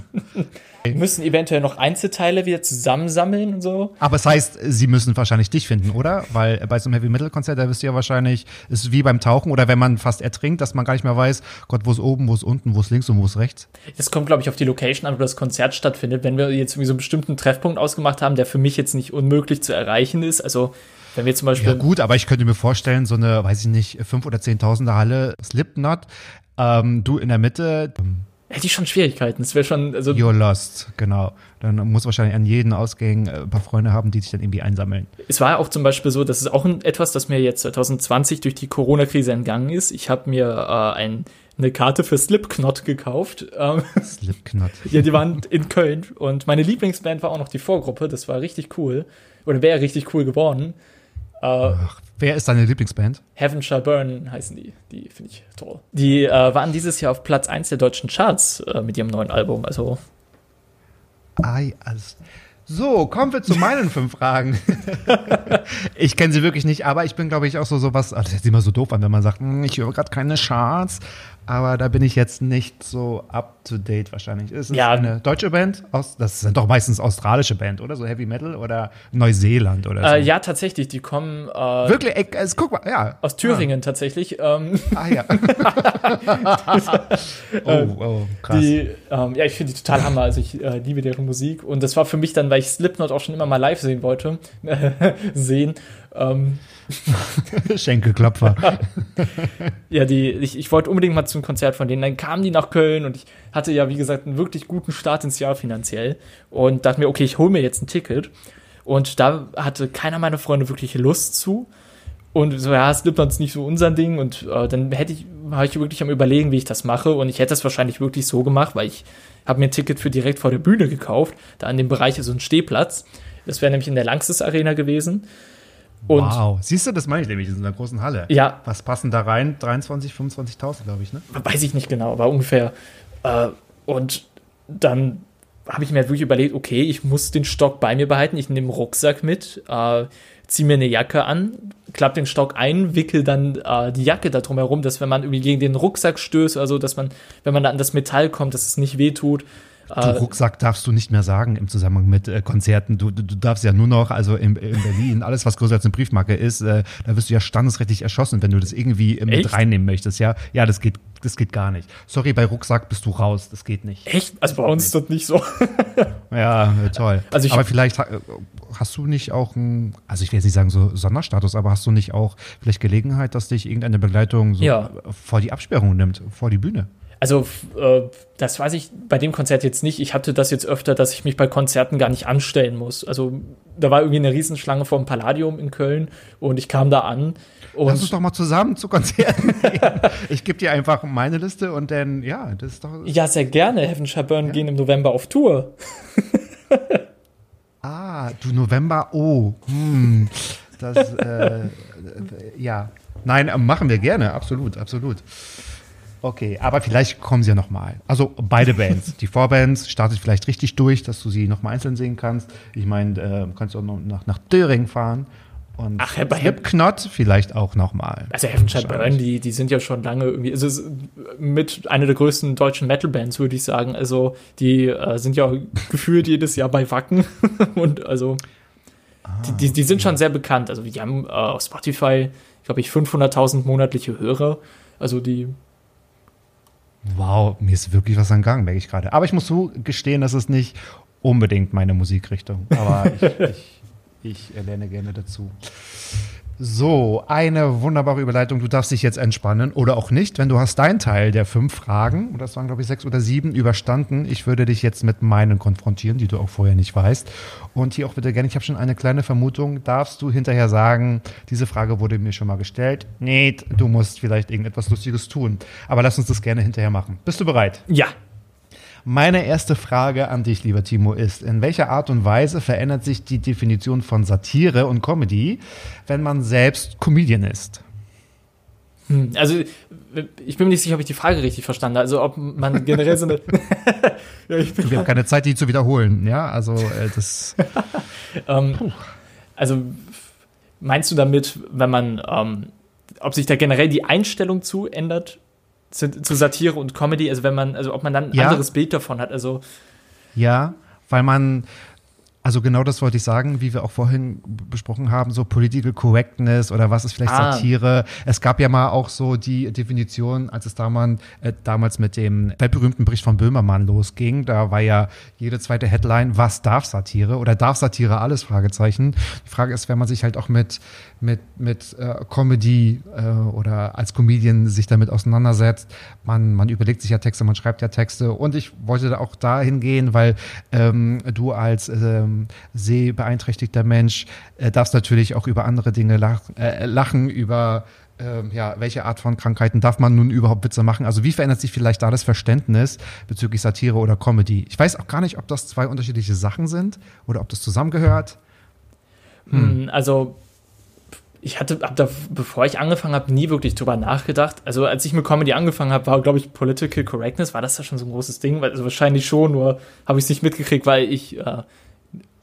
[SPEAKER 2] Wir müssen eventuell noch Einzelteile wieder zusammensammeln und so.
[SPEAKER 3] Aber es heißt, sie müssen wahrscheinlich dich finden, oder? Weil bei so einem Heavy Metal Konzert, da wisst ihr ja wahrscheinlich, es ist wie beim Tauchen oder wenn man fast ertrinkt, dass man gar nicht mehr weiß, Gott, wo ist oben, wo ist unten, wo ist links und wo ist rechts.
[SPEAKER 2] Das kommt, glaube ich, auf die Location an, wo das Konzert stattfindet. Wenn wir jetzt irgendwie so einen bestimmten Treffpunkt ausgemacht haben, der für mich jetzt nicht unmöglich zu erreichen ist, also wenn wir zum Beispiel.
[SPEAKER 3] Ja, gut, aber ich könnte mir vorstellen, so eine, weiß ich nicht, 5.000 oder 10.000er Halle, Slipknot, ähm, du in der Mitte.
[SPEAKER 2] Hätte ich schon Schwierigkeiten. Es wäre schon. Also
[SPEAKER 3] You're lost, genau. Dann muss wahrscheinlich an jeden Ausgängen äh, ein paar Freunde haben, die sich dann irgendwie einsammeln.
[SPEAKER 2] Es war auch zum Beispiel so, das ist auch etwas, das mir jetzt 2020 durch die Corona-Krise entgangen ist. Ich habe mir äh, ein, eine Karte für Slipknot gekauft. Ähm,
[SPEAKER 3] Slipknot.
[SPEAKER 2] ja, die waren in Köln und meine Lieblingsband war auch noch die Vorgruppe. Das war richtig cool. Oder wäre richtig cool geworden. Äh,
[SPEAKER 3] Ach, wer ist deine Lieblingsband?
[SPEAKER 2] Heaven Shall Burn heißen die. Die finde ich toll. Die äh, waren dieses Jahr auf Platz 1 der deutschen Charts äh, mit ihrem neuen Album. Also
[SPEAKER 3] Ei, alles. So, kommen wir zu meinen fünf Fragen. *laughs* ich kenne sie wirklich nicht, aber ich bin, glaube ich, auch so sowas. Also das ist immer so doof an, wenn man sagt, hm, ich höre gerade keine Charts. Aber da bin ich jetzt nicht so up to date wahrscheinlich. Ist es
[SPEAKER 2] Ja.
[SPEAKER 3] eine deutsche Band? Aus, das sind doch meistens australische Band, oder? So Heavy Metal oder Neuseeland oder so.
[SPEAKER 2] äh, ja, tatsächlich, die kommen äh,
[SPEAKER 3] Wirklich, ey, also, guck mal, ja.
[SPEAKER 2] aus Thüringen tatsächlich. Ähm,
[SPEAKER 3] Ah, ja. *laughs* *laughs* oh, oh, krass.
[SPEAKER 2] Die, ähm, ja, ich finde die total hammer. Also ich äh, liebe deren Musik. Und das war für mich dann, weil ich Slipknot auch schon immer mal live sehen wollte, *laughs* sehen. Ähm,
[SPEAKER 3] Schenkelklopfer.
[SPEAKER 2] ja, die, ich, ich wollte unbedingt mal zum Konzert von denen. Dann kamen die nach Köln und ich hatte ja, wie gesagt, einen wirklich guten Start ins Jahr finanziell. Und dachte mir, okay, ich hole mir jetzt ein Ticket. Und da hatte keiner meiner Freunde wirklich Lust zu. Und so, ja, Slipknot ist nicht so unser Ding. Und äh, dann hätte ich, war ich wirklich am überlegen, wie ich das mache. Und ich hätte das wahrscheinlich wirklich so gemacht, weil ich habe mir ein Ticket für direkt vor der Bühne gekauft. Da in dem Bereich ist so ein Stehplatz. Das wäre nämlich in der Langsys Arena gewesen. Und
[SPEAKER 3] wow. Siehst du, das meine ich nämlich in so einer großen Halle.
[SPEAKER 2] Ja.
[SPEAKER 3] Was passen da rein? 23, 25.000, glaube ich, ne?
[SPEAKER 2] weiß ich nicht genau, aber ungefähr. Äh, und dann habe ich mir halt wirklich überlegt, okay, ich muss den Stock bei mir behalten, ich nehme einen Rucksack mit, äh, ziehe mir eine Jacke an, klapp den Stock ein, wickel dann äh, die Jacke da drum herum, dass wenn man irgendwie gegen den Rucksack stößt, also dass man, wenn man da an das Metall kommt, dass es nicht wehtut.
[SPEAKER 3] Du, Rucksack darfst du nicht mehr sagen im Zusammenhang mit äh, Konzerten. Du, du, du darfst ja nur noch, also in, in Berlin, alles, was größer als eine Briefmarke ist, äh, da wirst du ja standesrechtlich erschossen, wenn du das irgendwie äh, mit
[SPEAKER 2] Echt?
[SPEAKER 3] reinnehmen möchtest. Ja, ja, das geht, das geht gar nicht. Sorry, bei Rucksack bist du raus, das geht nicht.
[SPEAKER 2] Echt? Also bei uns ist das nicht so. *laughs*
[SPEAKER 3] Ja, äh, toll.
[SPEAKER 2] Also ich-
[SPEAKER 3] aber vielleicht ha- äh, hast du nicht auch ein, also ich will jetzt nicht sagen so Sonderstatus, aber hast du nicht auch vielleicht Gelegenheit, dass dich irgendeine Begleitung so
[SPEAKER 2] Ja.
[SPEAKER 3] vor die Absperrung nimmt, vor die Bühne?
[SPEAKER 2] Also, äh, das weiß ich bei dem Konzert jetzt nicht. Ich hatte das jetzt öfter, dass ich mich bei Konzerten gar nicht anstellen muss. Also, da war irgendwie eine Riesenschlange vor dem Palladium in Köln und ich kam da an.
[SPEAKER 3] Lass uns doch mal zusammen zu Konzerten *laughs* gehen. Ich gebe dir einfach meine Liste und dann, ja, das ist doch.
[SPEAKER 2] ja, sehr gerne. Heaven Shall Burn gehen im November auf Tour. *laughs*
[SPEAKER 3] Ah, du November, oh, hm, das, äh, ja. Nein, äh, machen wir gerne, absolut, absolut. Okay, aber vielleicht kommen sie ja nochmal. Also beide Bands. Die Vorbands startet vielleicht richtig durch, dass du sie nochmal einzeln sehen kannst. Ich meine, äh, du kannst auch noch nach, nach Döring fahren. Und
[SPEAKER 2] Ach, bei-
[SPEAKER 3] Slipknot vielleicht auch nochmal.
[SPEAKER 2] Also, Heaven Shall Burn, die, die sind ja schon lange irgendwie, also, es ist mit einer der größten deutschen Metal-Bands, würde ich sagen. Also, die äh, sind ja *laughs* gefühlt jedes Jahr bei Wacken. *laughs* und also, die, die, die sind schon sehr bekannt. Also, die haben äh, auf Spotify, glaube ich, 500.000 monatliche Hörer. Also, die
[SPEAKER 3] Wow, mir ist wirklich was entgangen, merke ich gerade. Aber ich muss so gestehen, das ist nicht unbedingt meine Musikrichtung. Aber *laughs* ich, ich, ich lerne gerne dazu. So, eine wunderbare Überleitung. Du darfst dich jetzt entspannen oder auch nicht, wenn du hast deinen Teil der fünf Fragen, und das waren glaube ich sechs oder sieben, überstanden. Ich würde dich jetzt mit meinen konfrontieren, die du auch vorher nicht weißt. Und hier auch bitte gerne, ich habe schon eine kleine Vermutung. Darfst du hinterher sagen, diese Frage wurde mir schon mal gestellt? Nee, du musst vielleicht irgendetwas Lustiges tun. Aber lass uns das gerne hinterher machen. Bist du bereit?
[SPEAKER 2] Ja.
[SPEAKER 3] Meine erste Frage an dich, lieber Timo, ist, in welcher Art und Weise verändert sich die Definition von Satire und Comedy, wenn man selbst Comedian ist?
[SPEAKER 2] Hm, Also, ich bin mir nicht sicher, ob ich die Frage richtig verstanden habe. Also, ob man generell so eine. *laughs* ja,
[SPEAKER 3] Wir haben keine Zeit, die zu wiederholen. Ja, also äh, das. *laughs*
[SPEAKER 2] Ähm, also meinst du damit, wenn man, ähm, ob sich da generell die Einstellung zu ändert, zu, zu Satire und Comedy, also wenn man, also ob man dann ein
[SPEAKER 3] Ja.
[SPEAKER 2] anderes Bild davon hat. Also
[SPEAKER 3] Ja, weil man, also genau das wollte ich sagen, wie wir auch vorhin besprochen haben, so Political Correctness oder was ist vielleicht
[SPEAKER 2] Ah.
[SPEAKER 3] Satire. Es gab ja mal auch so die Definition, als es damals, äh, damals mit dem weltberühmten Bericht von Böhmermann losging, da war ja jede zweite Headline, was darf Satire oder darf Satire alles? Fragezeichen. Die Frage ist, wenn man sich halt auch mit, mit, mit äh, Comedy äh, oder als Comedian sich damit auseinandersetzt, man, man überlegt sich ja Texte, man schreibt ja Texte und ich wollte da auch dahin gehen, weil ähm, du als ähm, sehbeeinträchtigter Mensch äh, darfst natürlich auch über andere Dinge lach, äh, lachen, über ähm, ja, welche Art von Krankheiten darf man nun überhaupt Witze machen? Also wie verändert sich vielleicht da das Verständnis bezüglich Satire oder Comedy? Ich weiß auch gar nicht, ob das zwei unterschiedliche Sachen sind oder ob das zusammengehört.
[SPEAKER 2] Mm, Also, ich hatte, hab da, bevor ich angefangen habe, nie wirklich drüber nachgedacht. Also, als ich mit Comedy angefangen habe, war, glaube ich, Political Correctness, war das da schon so ein großes Ding? Also, wahrscheinlich schon, nur habe ich es nicht mitgekriegt, weil ich äh,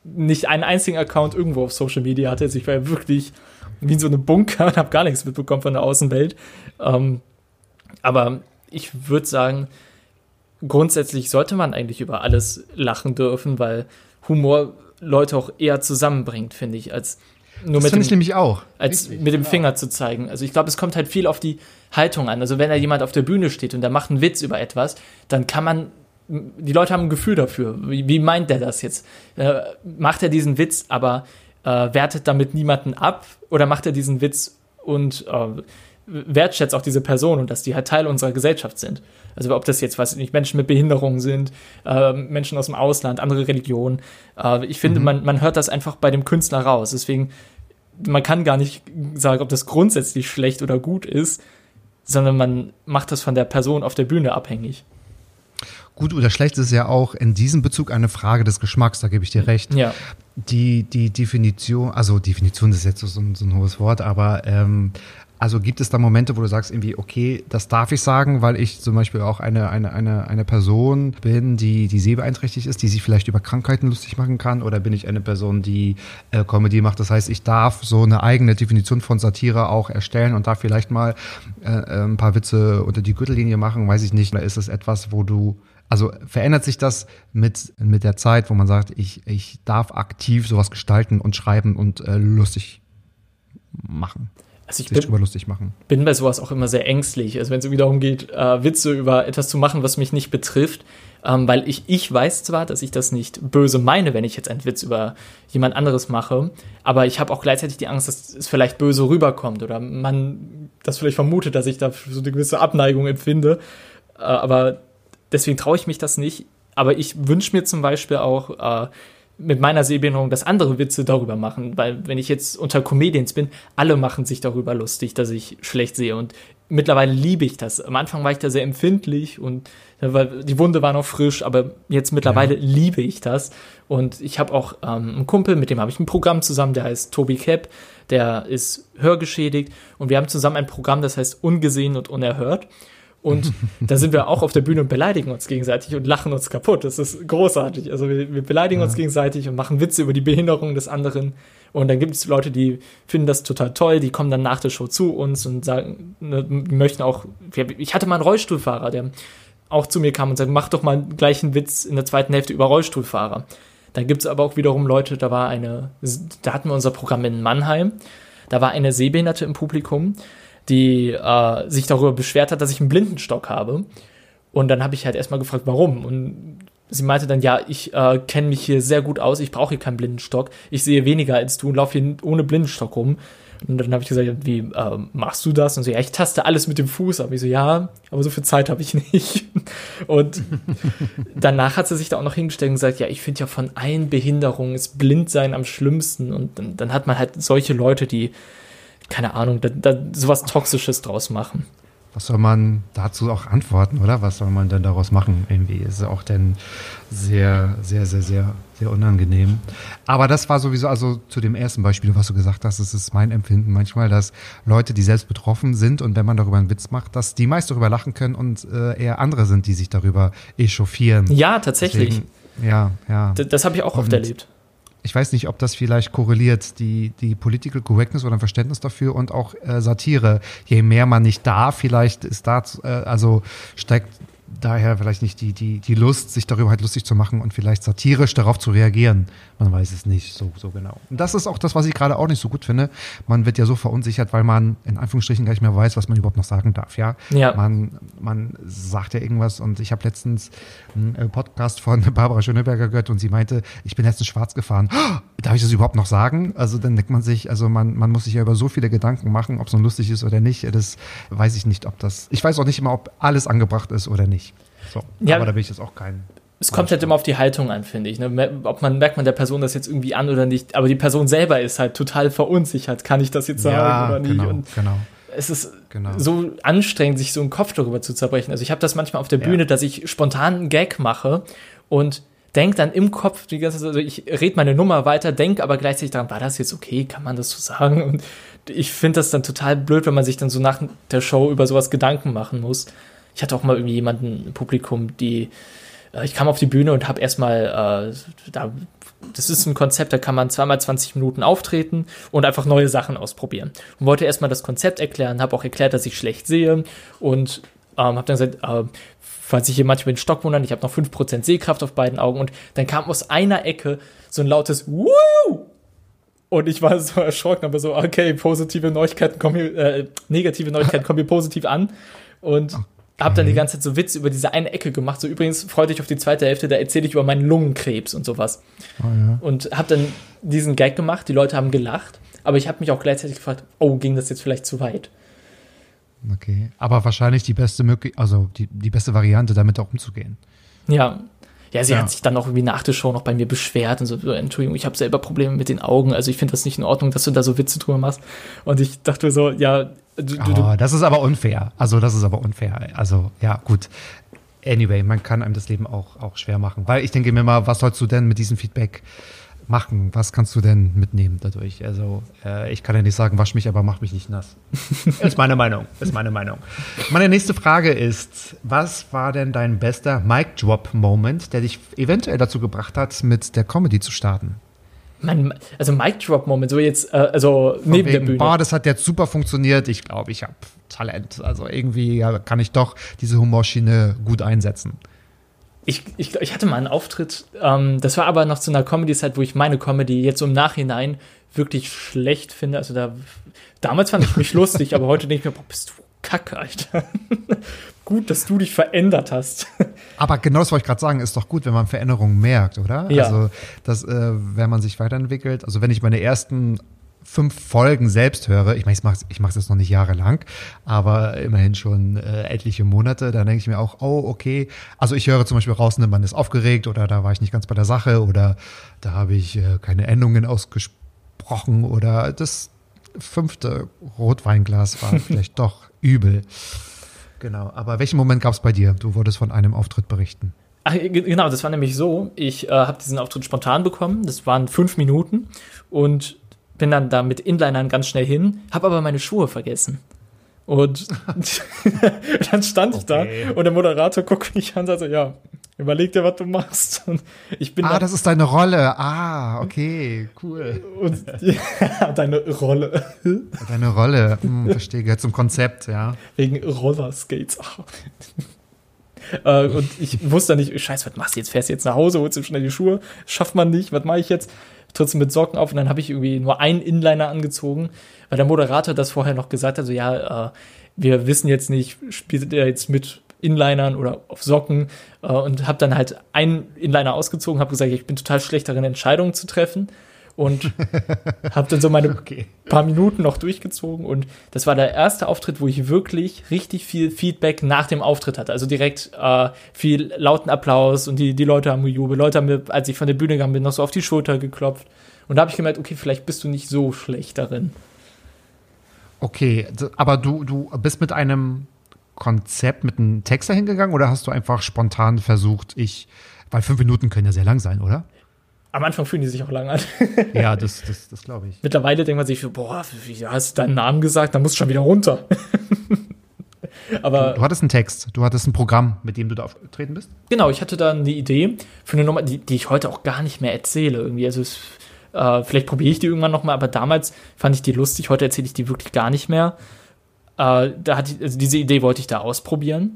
[SPEAKER 2] nicht einen einzigen Account irgendwo auf Social Media hatte. Also, ich war ja wirklich wie in so einem Bunker *laughs* und habe gar nichts mitbekommen von der Außenwelt. Ähm, aber ich würde sagen, grundsätzlich sollte man eigentlich über alles lachen dürfen, weil Humor Leute auch eher zusammenbringt, finde ich, als nur
[SPEAKER 3] Das
[SPEAKER 2] mit dem,
[SPEAKER 3] nämlich auch.
[SPEAKER 2] als
[SPEAKER 3] Richtig,
[SPEAKER 2] mit dem
[SPEAKER 3] genau.
[SPEAKER 2] Finger zu zeigen. Also ich glaube, es kommt halt viel auf die Haltung an. Also wenn da jemand auf der Bühne steht und der macht einen Witz über etwas, dann kann man, die Leute haben ein Gefühl dafür. Wie, wie meint der das jetzt? Äh, macht er diesen Witz, aber äh, wertet damit niemanden ab? Oder macht er diesen Witz und äh, wertschätzt auch diese Person und dass die halt Teil unserer Gesellschaft sind. Also ob das jetzt, weiß ich nicht, Menschen mit Behinderungen sind, äh, Menschen aus dem Ausland, andere Religionen. Äh, ich finde, man, man hört das einfach bei dem Künstler raus. Deswegen, man kann gar nicht sagen, ob das grundsätzlich schlecht oder gut ist, sondern man macht das von der Person auf der Bühne abhängig.
[SPEAKER 3] Gut oder schlecht ist ja auch in diesem Bezug eine Frage des Geschmacks, da gebe ich dir recht.
[SPEAKER 2] Ja.
[SPEAKER 3] Die, die Definition, also Definition ist jetzt so, ein- so ein hohes Wort, aber ähm, also gibt es da Momente, wo du sagst irgendwie, okay, das darf ich sagen, weil ich zum Beispiel auch eine, eine, eine, eine Person bin, die, die sehbeeinträchtigt ist, die sich vielleicht über Krankheiten lustig machen kann, oder bin ich eine Person, die äh, Comedy macht? Das heißt, ich darf so eine eigene Definition von Satire auch erstellen und darf vielleicht mal äh, äh, ein paar Witze unter die Gürtellinie machen, weiß ich nicht. Oder ist es etwas, wo du also verändert sich das mit, mit der Zeit, wo man sagt, ich, ich darf aktiv sowas gestalten und schreiben und äh, lustig machen,
[SPEAKER 2] Also ich
[SPEAKER 3] sich
[SPEAKER 2] bin,
[SPEAKER 3] drüber lustig machen.
[SPEAKER 2] bin bei sowas auch immer sehr ängstlich. Also wenn es irgendwie darum geht, äh, Witze über etwas zu machen, was mich nicht betrifft, ähm, weil ich, ich weiß zwar, dass ich das nicht böse meine, wenn ich jetzt einen Witz über jemand anderes mache, aber ich habe auch gleichzeitig die Angst, dass es vielleicht böse rüberkommt oder man das vielleicht vermutet, dass ich da so eine gewisse Abneigung empfinde. Äh, aber deswegen traue ich mich das nicht. Aber ich wünsche mir zum Beispiel auch, äh, mit meiner Sehbehinderung, dass andere Witze darüber machen, weil wenn ich jetzt unter Comedians bin, alle machen sich darüber lustig, dass ich schlecht sehe. Und mittlerweile liebe ich das. Am Anfang war ich da sehr empfindlich und die Wunde war noch frisch, aber jetzt mittlerweile liebe ich das. Und ich habe auch ähm, einen Kumpel, mit dem habe ich ein Programm zusammen, der heißt Tobi Kepp, der ist hörgeschädigt. Und wir haben zusammen ein Programm, das heißt Ungesehen und Unerhört. Und da sind wir auch auf der Bühne und beleidigen uns gegenseitig und lachen uns kaputt. Das ist großartig. Also wir, wir beleidigen uns gegenseitig und machen Witze über die Behinderung des anderen. Und dann gibt es Leute, die finden das total toll, die kommen dann nach der Show zu uns und sagen, ne, möchten auch. Ich hatte mal einen Rollstuhlfahrer, der auch zu mir kam und sagte, mach doch mal gleich einen Witz in der zweiten Hälfte über Rollstuhlfahrer. Dann gibt es aber auch wiederum Leute, da war eine, da hatten wir unser Programm in Mannheim, da war eine Sehbehinderte im Publikum, die äh, sich darüber beschwert hat, dass ich einen Blindenstock habe. Und dann habe ich halt erstmal gefragt, warum. Und sie meinte dann, ja, ich äh, kenne mich hier sehr gut aus, ich brauche hier keinen Blindenstock, ich sehe weniger als du und laufe hier ohne Blindenstock rum. Und dann habe ich gesagt, wie äh, machst du das? Und so, ja, ich taste alles mit dem Fuß ab. Ich so, ja, aber so viel Zeit habe ich nicht. *laughs* Und *laughs* danach hat sie sich da auch noch hingestellt und gesagt, ja, ich finde ja von allen Behinderungen ist Blindsein am schlimmsten. Und dann, dann hat man halt solche Leute, die, keine Ahnung, da, da sowas Toxisches draus machen.
[SPEAKER 3] Was soll man dazu auch antworten, oder? Was soll man denn daraus machen? Irgendwie ist es auch dann sehr, sehr, sehr, sehr, sehr unangenehm. Aber das war sowieso, also zu dem ersten Beispiel, was du gesagt hast, das ist mein Empfinden manchmal, dass Leute, die selbst betroffen sind und wenn man darüber einen Witz macht, dass die meist darüber lachen können und äh, eher andere sind, die sich darüber echauffieren.
[SPEAKER 2] Ja, tatsächlich.
[SPEAKER 3] Deswegen, ja, ja.
[SPEAKER 2] D- Das habe ich auch oft
[SPEAKER 3] Und-
[SPEAKER 2] erlebt.
[SPEAKER 3] Ich weiß nicht, ob das vielleicht korreliert, die, die Political Correctness oder ein Verständnis dafür und auch äh, Satire. Je mehr man nicht darf, vielleicht ist da, äh, also steigt daher vielleicht nicht die, die, die Lust, sich darüber halt lustig zu machen und vielleicht satirisch darauf zu reagieren. Man weiß es nicht so, so genau. Und das ist auch das, was ich gerade auch nicht so gut finde. Man wird ja so verunsichert, weil man in Anführungsstrichen gar nicht mehr weiß, was man überhaupt noch sagen darf. Ja,
[SPEAKER 2] Ja.
[SPEAKER 3] Man, man sagt ja irgendwas und ich habe letztens einen äh, Podcast von *laughs* Barbara Schöneberger gehört und sie meinte, ich bin letztens schwarz gefahren. Oh, *gasps* darf ich das überhaupt noch sagen? Also dann denkt man sich, also man, man muss sich ja über so viele Gedanken machen, ob es nun lustig ist oder nicht. Das weiß ich nicht, ob das, ich weiß auch nicht immer, ob alles angebracht ist oder nicht. So,
[SPEAKER 2] Ja.
[SPEAKER 3] aber da bin ich jetzt auch kein.
[SPEAKER 2] Es kommt halt immer auf die Haltung an, finde ich. Ne? Ob man merkt man der Person das jetzt irgendwie an oder nicht. Aber die Person selber ist halt total verunsichert. Kann ich das jetzt sagen oder nicht?
[SPEAKER 3] genau,
[SPEAKER 2] Und
[SPEAKER 3] genau.
[SPEAKER 2] es ist
[SPEAKER 3] Genau.
[SPEAKER 2] so anstrengend, sich so einen Kopf darüber zu zerbrechen. Also ich habe das manchmal auf der Bühne, dass ich spontan einen Gag mache und denk dann im Kopf die ganze Zeit, also ich rede meine Nummer weiter, denk aber gleichzeitig daran, war das jetzt okay, kann man das so sagen? Und ich finde das dann total blöd, wenn man sich dann so nach der Show über sowas Gedanken machen muss. Ich hatte auch mal irgendwie jemanden im Publikum, die ich kam auf die Bühne und habe erstmal äh, da das ist ein Konzept, da kann man zweimal 20 Minuten auftreten und einfach neue Sachen ausprobieren. Und wollte erstmal das Konzept erklären, habe auch erklärt, dass ich schlecht sehe und ähm, habe dann gesagt, äh, falls ich hier manchmal den Stock wundern, ich habe noch 5% Sehkraft auf beiden Augen und dann kam aus einer Ecke so ein lautes Woo! Und ich war so erschrocken, aber so, okay, positive Neuigkeiten kommen hier, äh, negative Neuigkeiten kommen hier positiv an. Und hab dann die ganze Zeit so Witze über diese eine Ecke gemacht. So übrigens, freu dich auf die zweite Hälfte, da erzähle ich über meinen Lungenkrebs und sowas. Und hab dann diesen Gag gemacht, die Leute haben gelacht, aber ich habe mich auch gleichzeitig gefragt, oh, ging das jetzt vielleicht zu weit?
[SPEAKER 3] Okay. Aber wahrscheinlich die beste Möglichkeit, also die, die beste Variante, damit auch umzugehen.
[SPEAKER 2] Ja. Ja, sie
[SPEAKER 3] Ja.
[SPEAKER 2] hat sich dann auch irgendwie nach der Show noch bei mir beschwert und so, so, Entschuldigung, ich habe selber Probleme mit den Augen, also ich finde das nicht in Ordnung, dass du da so Witze drüber machst. Und ich dachte so, ja, du, du,
[SPEAKER 3] Oh, das ist aber unfair. Also, das ist aber unfair. Also, ja, gut. Anyway, man kann einem das Leben auch, auch schwer machen. Weil ich denke mir mal, was sollst du denn mit diesem Feedback machen? Was kannst du denn mitnehmen dadurch? Also, äh, ich kann ja nicht sagen, wasch mich, aber mach mich nicht nass. *laughs* ist meine Meinung. Ist meine Meinung. Meine nächste Frage ist, was war denn dein bester Mic-Drop-Moment, der dich eventuell dazu gebracht hat, mit der Comedy zu starten?
[SPEAKER 2] Mein, also Mic Drop Moment, so jetzt, äh, also neben der
[SPEAKER 3] wegen,
[SPEAKER 2] Bühne.
[SPEAKER 3] Boah, das hat jetzt super funktioniert. Ich glaube, ich habe Talent. Also irgendwie ja, kann ich doch diese Humorschiene gut einsetzen.
[SPEAKER 2] Ich, ich, ich hatte mal einen Auftritt, ähm, das war aber noch zu einer Comedy-Zeit, wo ich meine Comedy jetzt im Nachhinein wirklich schlecht finde. Also da, damals fand ich mich *laughs* lustig, aber heute denke ich mir, boah, bist du kacke, Alter. Gut, dass du dich verändert hast. *laughs*
[SPEAKER 3] Aber genau das wollte ich gerade sagen, ist doch gut, wenn man Veränderungen merkt, oder?
[SPEAKER 2] Ja.
[SPEAKER 3] Also, dass, äh, wenn man sich weiterentwickelt, also wenn ich meine ersten fünf Folgen selbst höre, ich meine, ich mache ich mach's jetzt noch nicht jahrelang, aber immerhin schon äh, etliche Monate, dann denke ich mir auch, oh, okay. Also ich höre zum Beispiel raus, ne, man ist aufgeregt oder da war ich nicht ganz bei der Sache oder da habe ich äh, keine Endungen ausgesprochen oder das fünfte Rotweinglas war *laughs* vielleicht doch übel. Genau, aber welchen Moment gab es bei dir? Du wolltest von einem Auftritt berichten.
[SPEAKER 2] Ach, ge- genau, das war nämlich so. Ich äh, habe diesen Auftritt spontan bekommen. Das waren fünf Minuten und bin dann da mit Inlinern ganz schnell hin, habe aber meine Schuhe vergessen. Und *laughs* dann stand ich
[SPEAKER 3] Okay.
[SPEAKER 2] da und der Moderator guckt mich an und sagt so, ja, überleg dir, was du machst. *laughs* Und ich bin
[SPEAKER 3] Ah,
[SPEAKER 2] da
[SPEAKER 3] das ist deine Rolle. Ah, okay, cool.
[SPEAKER 2] und *laughs* ja, deine Rolle *laughs*
[SPEAKER 3] Deine Rolle. Hm, verstehe, gehört zum Konzept, ja.
[SPEAKER 2] wegen Rollerskates. Äh, und ich wusste nicht, scheiße, was machst du jetzt? Fährst du jetzt nach Hause, holst du schnell die Schuhe? Schafft man nicht, was mache ich jetzt? Trittst du mit Socken auf und dann habe ich irgendwie nur einen Inliner angezogen, weil der Moderator das vorher noch gesagt hat, so ja, äh, wir wissen jetzt nicht, spielt er jetzt mit Inlinern oder auf Socken äh, und habe dann halt einen Inliner ausgezogen, habe gesagt, ich bin total schlecht darin, Entscheidungen zu treffen und *laughs* habe dann so meine
[SPEAKER 3] Okay.
[SPEAKER 2] paar Minuten noch durchgezogen und das war der erste Auftritt, wo ich wirklich richtig viel Feedback nach dem Auftritt hatte. Also direkt äh, viel lauten Applaus und die, die Leute haben gejubelt. Leute haben mir, als ich von der Bühne gegangen bin, noch so auf die Schulter geklopft. Und da habe ich gemerkt, okay, vielleicht bist du nicht so schlecht darin.
[SPEAKER 3] Okay, aber du, du bist mit einem Konzept, mit einem Text dahin gegangen oder hast du einfach spontan versucht, ich, weil fünf Minuten können ja sehr lang sein, oder?
[SPEAKER 2] Am Anfang fühlen die sich auch lang an. *laughs*
[SPEAKER 3] Ja, das, das, das glaube ich.
[SPEAKER 2] Mittlerweile denkt man sich, boah, wie hast du deinen Namen gesagt? Da musst du schon wieder runter. *laughs* Aber
[SPEAKER 3] Du hattest einen Text, du hattest ein Programm, mit dem du da aufgetreten bist?
[SPEAKER 2] Genau, ich hatte da eine Idee für eine Nummer, die, die ich heute auch gar nicht mehr erzähle. Irgendwie. Also es Äh, vielleicht probiere ich die irgendwann nochmal, aber damals fand ich die lustig, heute erzähle ich die wirklich gar nicht mehr. Äh, da hatte ich, also diese Idee wollte ich da ausprobieren.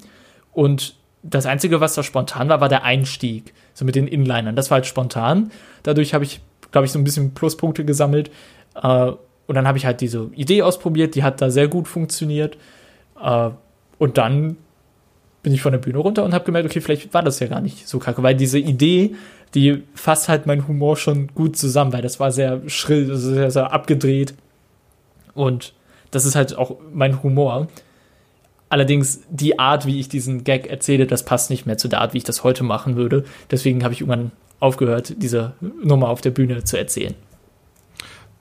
[SPEAKER 2] Und das Einzige, was da spontan war, war der Einstieg. So mit den Inlinern. Das war halt spontan. Dadurch habe ich, glaube ich, so ein bisschen Pluspunkte gesammelt. Äh, und dann habe ich halt diese Idee ausprobiert, die hat da sehr gut funktioniert. Äh, und dann bin ich von der Bühne runter und habe gemerkt, okay, vielleicht war das ja gar nicht so kacke, weil diese Idee, die fasst halt meinen Humor schon gut zusammen, weil das war sehr schrill, sehr, sehr abgedreht. Und das ist halt auch mein Humor. Allerdings die Art, wie ich diesen Gag erzähle, das passt nicht mehr zu der Art, wie ich das heute machen würde. Deswegen habe ich irgendwann aufgehört, diese Nummer auf der Bühne zu erzählen.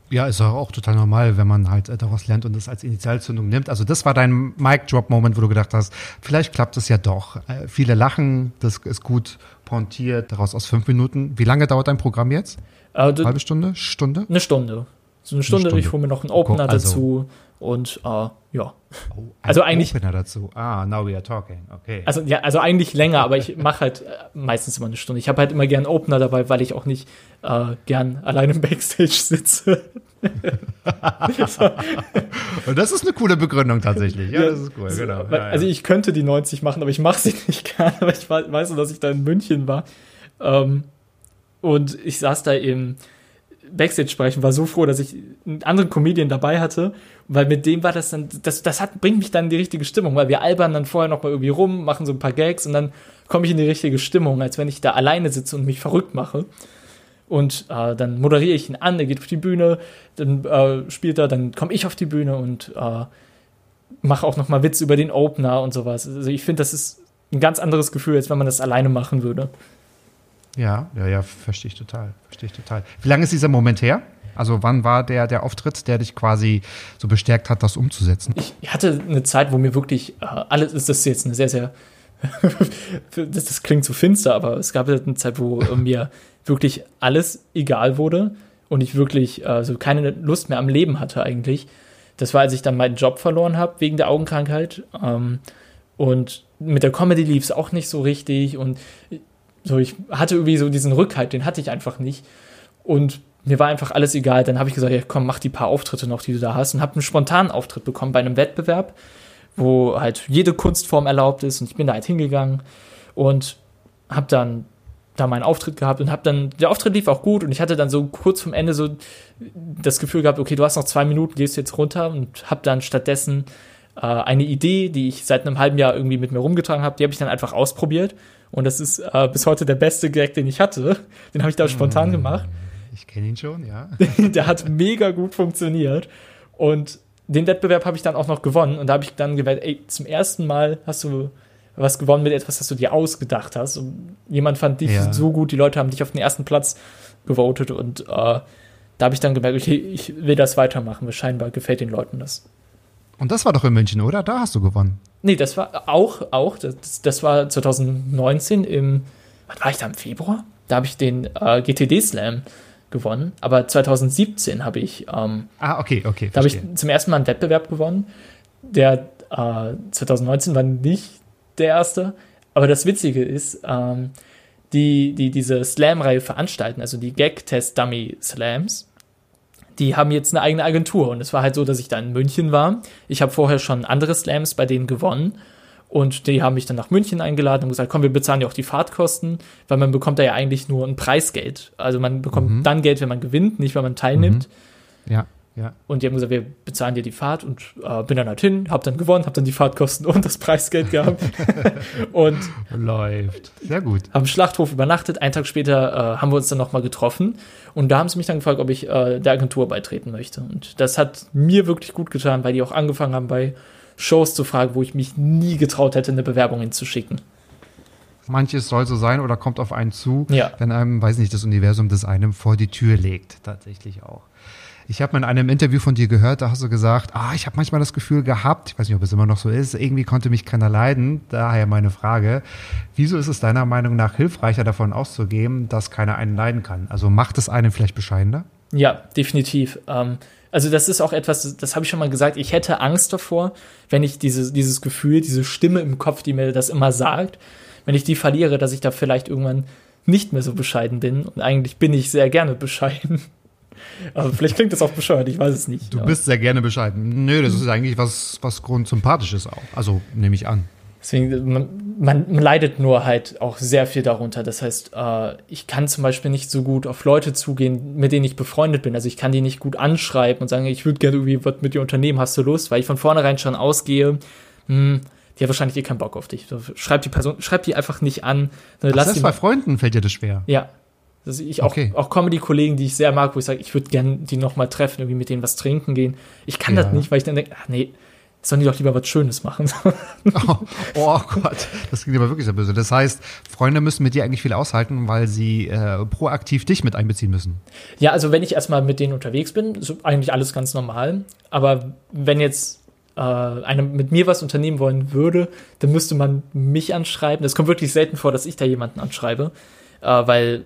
[SPEAKER 3] Ja, ist auch total normal, wenn man halt daraus lernt und das als Initialzündung nimmt. Also das war dein Mic-Drop-Moment, wo du gedacht hast, vielleicht klappt es ja doch. Äh, viele lachen, das ist gut pontiert, daraus aus fünf Minuten. Wie lange dauert dein Programm jetzt?
[SPEAKER 2] Äh,
[SPEAKER 3] Halbe Stunde? Stunde?
[SPEAKER 2] Eine Stunde. So eine Stunde,
[SPEAKER 3] Stunde.
[SPEAKER 2] ich hole mir noch einen Opener
[SPEAKER 3] Also-
[SPEAKER 2] dazu und äh, ja.
[SPEAKER 3] Oh,
[SPEAKER 2] Also eigentlich-
[SPEAKER 3] Opener dazu. Ah, now we are talking. Okay.
[SPEAKER 2] Also ja, also eigentlich länger, aber ich mache halt äh, meistens immer eine Stunde. Ich habe halt immer gern Opener dabei, weil ich auch nicht äh, gern allein im Backstage sitze. *laughs*
[SPEAKER 3] und das ist eine coole Begründung tatsächlich. Ja, das ist cool, genau. Ja.
[SPEAKER 2] Also ich könnte die 90 machen, aber ich mache sie *laughs* nicht gern, weil ich wei- weiß nur, dass ich da in München war. Ähm, und ich saß da im Backstage-Bereich und war so froh, dass ich einen anderen Comedian dabei hatte, weil mit dem war das dann, das, das hat, bringt mich dann in die richtige Stimmung, weil wir albern dann vorher noch mal irgendwie rum, machen so ein paar Gags und dann komme ich in die richtige Stimmung, als wenn ich da alleine sitze und mich verrückt mache. Und äh, dann moderiere ich ihn an, er geht auf die Bühne, dann äh, spielt er, dann komme ich auf die Bühne und äh, mache auch noch mal Witze über den Opener und sowas. Also ich finde, das ist ein ganz anderes Gefühl, als wenn man das alleine machen würde.
[SPEAKER 3] Ja, ja, ja, verstehe ich total. Verstehe ich total. Wie lange ist dieser Moment her? Also wann war der, der Auftritt, der dich quasi so bestärkt hat, das umzusetzen?
[SPEAKER 2] Ich hatte eine Zeit, wo mir wirklich äh, alles ist, das jetzt eine sehr, sehr, *laughs* das, das klingt so finster, aber es gab eine Zeit, wo äh, mir wirklich alles egal wurde und ich wirklich äh, so keine Lust mehr am Leben hatte eigentlich. Das war, als ich dann meinen Job verloren habe wegen der Augenkrankheit. Ähm, und mit der Comedy lief es auch nicht so richtig und so, ich hatte irgendwie so diesen Rückhalt, den hatte ich einfach nicht. Und mir war einfach alles egal. Dann habe ich gesagt, ja, komm, mach die paar Auftritte noch, die du da hast. Und habe einen spontanen Auftritt bekommen bei einem Wettbewerb, wo halt jede Kunstform erlaubt ist. Und ich bin da halt hingegangen und habe dann da meinen Auftritt gehabt und habe dann, der Auftritt lief auch gut und ich hatte dann so kurz vom Ende so das Gefühl gehabt, okay, du hast noch zwei Minuten, gehst jetzt runter und habe dann stattdessen äh, eine Idee, die ich seit einem halben Jahr irgendwie mit mir rumgetragen habe, die habe ich dann einfach ausprobiert und das ist äh, bis heute der beste Gag, den ich hatte. Den habe ich da spontan gemacht.
[SPEAKER 3] Ich kenne ihn schon, ja. *laughs*
[SPEAKER 2] der hat mega gut funktioniert. Und den Wettbewerb habe ich dann auch noch gewonnen. Und da habe ich dann gemerkt, ey, zum ersten Mal hast du was gewonnen mit etwas, das du dir ausgedacht hast. Und jemand fand dich
[SPEAKER 3] Ja.
[SPEAKER 2] so gut, die Leute haben dich auf den ersten Platz gewotet. Und äh, da habe ich dann gemerkt, okay, ich will das weitermachen. weil Scheinbar gefällt den Leuten das.
[SPEAKER 3] Und das war doch in München, oder? Da hast du gewonnen.
[SPEAKER 2] Nee, das war auch, auch, das, das war 2019 im, was war ich da, im Februar? Da habe ich den äh, GTD Slam gewonnen. Aber 2017 habe ich ähm,
[SPEAKER 3] Ah, okay, okay.
[SPEAKER 2] Da habe ich zum ersten Mal einen Wettbewerb gewonnen. Der äh, 2019 war nicht der erste. Aber das Witzige ist, ähm, die, die diese Slam-Reihe veranstalten, also die Gag-Test-Dummy-Slams, die haben jetzt eine eigene Agentur. Und es war halt so, dass ich da in München war. Ich habe vorher schon andere Slams bei denen gewonnen. Und die haben mich dann nach München eingeladen und gesagt, komm, wir bezahlen ja auch die Fahrtkosten, weil man bekommt da ja eigentlich nur ein Preisgeld. Also man bekommt dann Geld, wenn man gewinnt, nicht wenn man teilnimmt.
[SPEAKER 3] Ja, ja.
[SPEAKER 2] Und die haben gesagt, wir bezahlen dir die Fahrt und äh, bin dann halt hin, hab dann gewonnen, hab dann die Fahrtkosten *laughs* und das Preisgeld gehabt *laughs* und
[SPEAKER 3] Läuft. Sehr gut.
[SPEAKER 2] haben im Schlachthof übernachtet. Einen Tag später äh, haben wir uns dann nochmal getroffen und da haben sie mich dann gefragt, ob ich äh, der Agentur beitreten möchte. Und das hat mir wirklich gut getan, weil die auch angefangen haben, bei Shows zu fragen, wo ich mich nie getraut hätte, eine Bewerbung hinzuschicken.
[SPEAKER 3] Manches soll so sein oder kommt auf einen zu,
[SPEAKER 2] Ja.
[SPEAKER 3] wenn einem, weiß nicht, das Universum das einem vor die Tür legt. Tatsächlich auch. Ich habe mal in einem Interview von dir gehört, da hast du gesagt, ah, ich habe manchmal das Gefühl gehabt, ich weiß nicht, ob es immer noch so ist, irgendwie konnte mich keiner leiden. Daher meine Frage, wieso ist es deiner Meinung nach hilfreicher davon auszugehen, dass keiner einen leiden kann? Also macht es einen vielleicht bescheidener?
[SPEAKER 2] Ja, definitiv. Ähm, also das ist auch etwas, das habe ich schon mal gesagt, ich hätte Angst davor, wenn ich diese, dieses Gefühl, diese Stimme im Kopf, die mir das immer sagt, wenn ich die verliere, dass ich da vielleicht irgendwann nicht mehr so bescheiden bin. Und eigentlich bin ich sehr gerne bescheiden. Aber vielleicht klingt das auch bescheuert, ich weiß es nicht.
[SPEAKER 3] Du
[SPEAKER 2] ja.
[SPEAKER 3] bist sehr gerne bescheiden. Nö, das ist eigentlich was, was grundsympathisches auch. Also nehme ich an.
[SPEAKER 2] Deswegen, man, man, leidet nur halt auch sehr viel darunter. Das heißt, äh, ich kann zum Beispiel nicht so gut auf Leute zugehen, mit denen ich befreundet bin. Also ich kann die nicht gut anschreiben und sagen, ich würde gerne irgendwie was mit dir unternehmen, hast du Lust? Weil ich von vornherein schon ausgehe, mh, hm, die hat wahrscheinlich eh keinen Bock auf dich. Schreib die Person, schreib die einfach nicht an.
[SPEAKER 3] Ach, das heißt, bei Freunden fällt dir das schwer.
[SPEAKER 2] Ja. Also ich auch, okay. auch Comedy-Kollegen, die ich sehr mag, wo ich sage, ich würde gerne die nochmal treffen, irgendwie mit denen was trinken gehen. Ich kann ja. das nicht, weil ich dann denke, ach nee, sollen die doch lieber was Schönes machen.
[SPEAKER 3] oh, *laughs* *laughs* oh, Gott, das klingt aber wirklich sehr böse. Das heißt, Freunde müssen mit dir eigentlich viel aushalten, weil sie äh, proaktiv dich mit einbeziehen müssen.
[SPEAKER 2] Ja, also wenn ich erstmal mit denen unterwegs bin, ist eigentlich alles ganz normal. Aber wenn jetzt äh, einer mit mir was unternehmen wollen würde, dann müsste man mich anschreiben. Es kommt wirklich selten vor, dass ich da jemanden anschreibe, äh, weil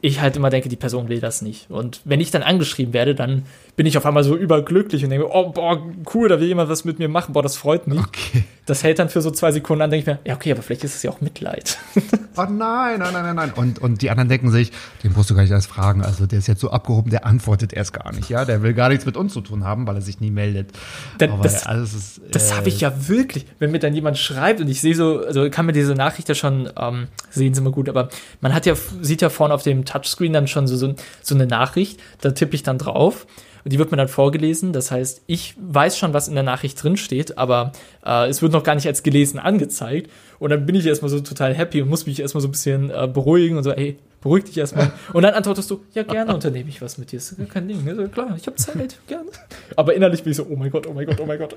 [SPEAKER 2] ich halt immer denke, die Person will das nicht. Und wenn ich dann angeschrieben werde, dann bin ich auf einmal so überglücklich und denke, oh, boah, cool, da will jemand was mit mir machen, boah, das freut mich. Okay. Das hält dann für so zwei Sekunden an, denke ich mir, ja, okay, aber vielleicht ist es ja auch Mitleid. *laughs*
[SPEAKER 3] Oh nein, nein, nein, nein, nein. Und, und die anderen denken sich, den musst du gar nicht erst fragen. Also der ist jetzt so abgehoben, der antwortet erst gar nicht, ja. Der will gar nichts mit uns zu tun haben, weil er sich nie meldet.
[SPEAKER 2] Da, aber das also das äh, habe ich ja wirklich, wenn mir dann jemand schreibt und ich sehe so, also kann mir diese Nachricht ja schon ähm, sehen sie mal gut, aber man hat ja, sieht ja vorne auf dem Touchscreen dann schon so, so, so eine Nachricht, da tippe ich dann drauf und die wird mir dann vorgelesen. Das heißt, ich weiß schon, was in der Nachricht drin steht, aber äh, es wird noch gar nicht als gelesen angezeigt. Und dann bin ich erstmal so total happy und muss mich erstmal so ein bisschen äh, beruhigen und so, ey, beruhig dich erstmal. *laughs* Und dann antwortest du, ja, gerne unternehme ich was mit dir. Ist kein Ding. Also, klar, ich habe Zeit, gerne. Aber innerlich bin ich so, oh mein Gott, oh mein Gott, oh mein Gott.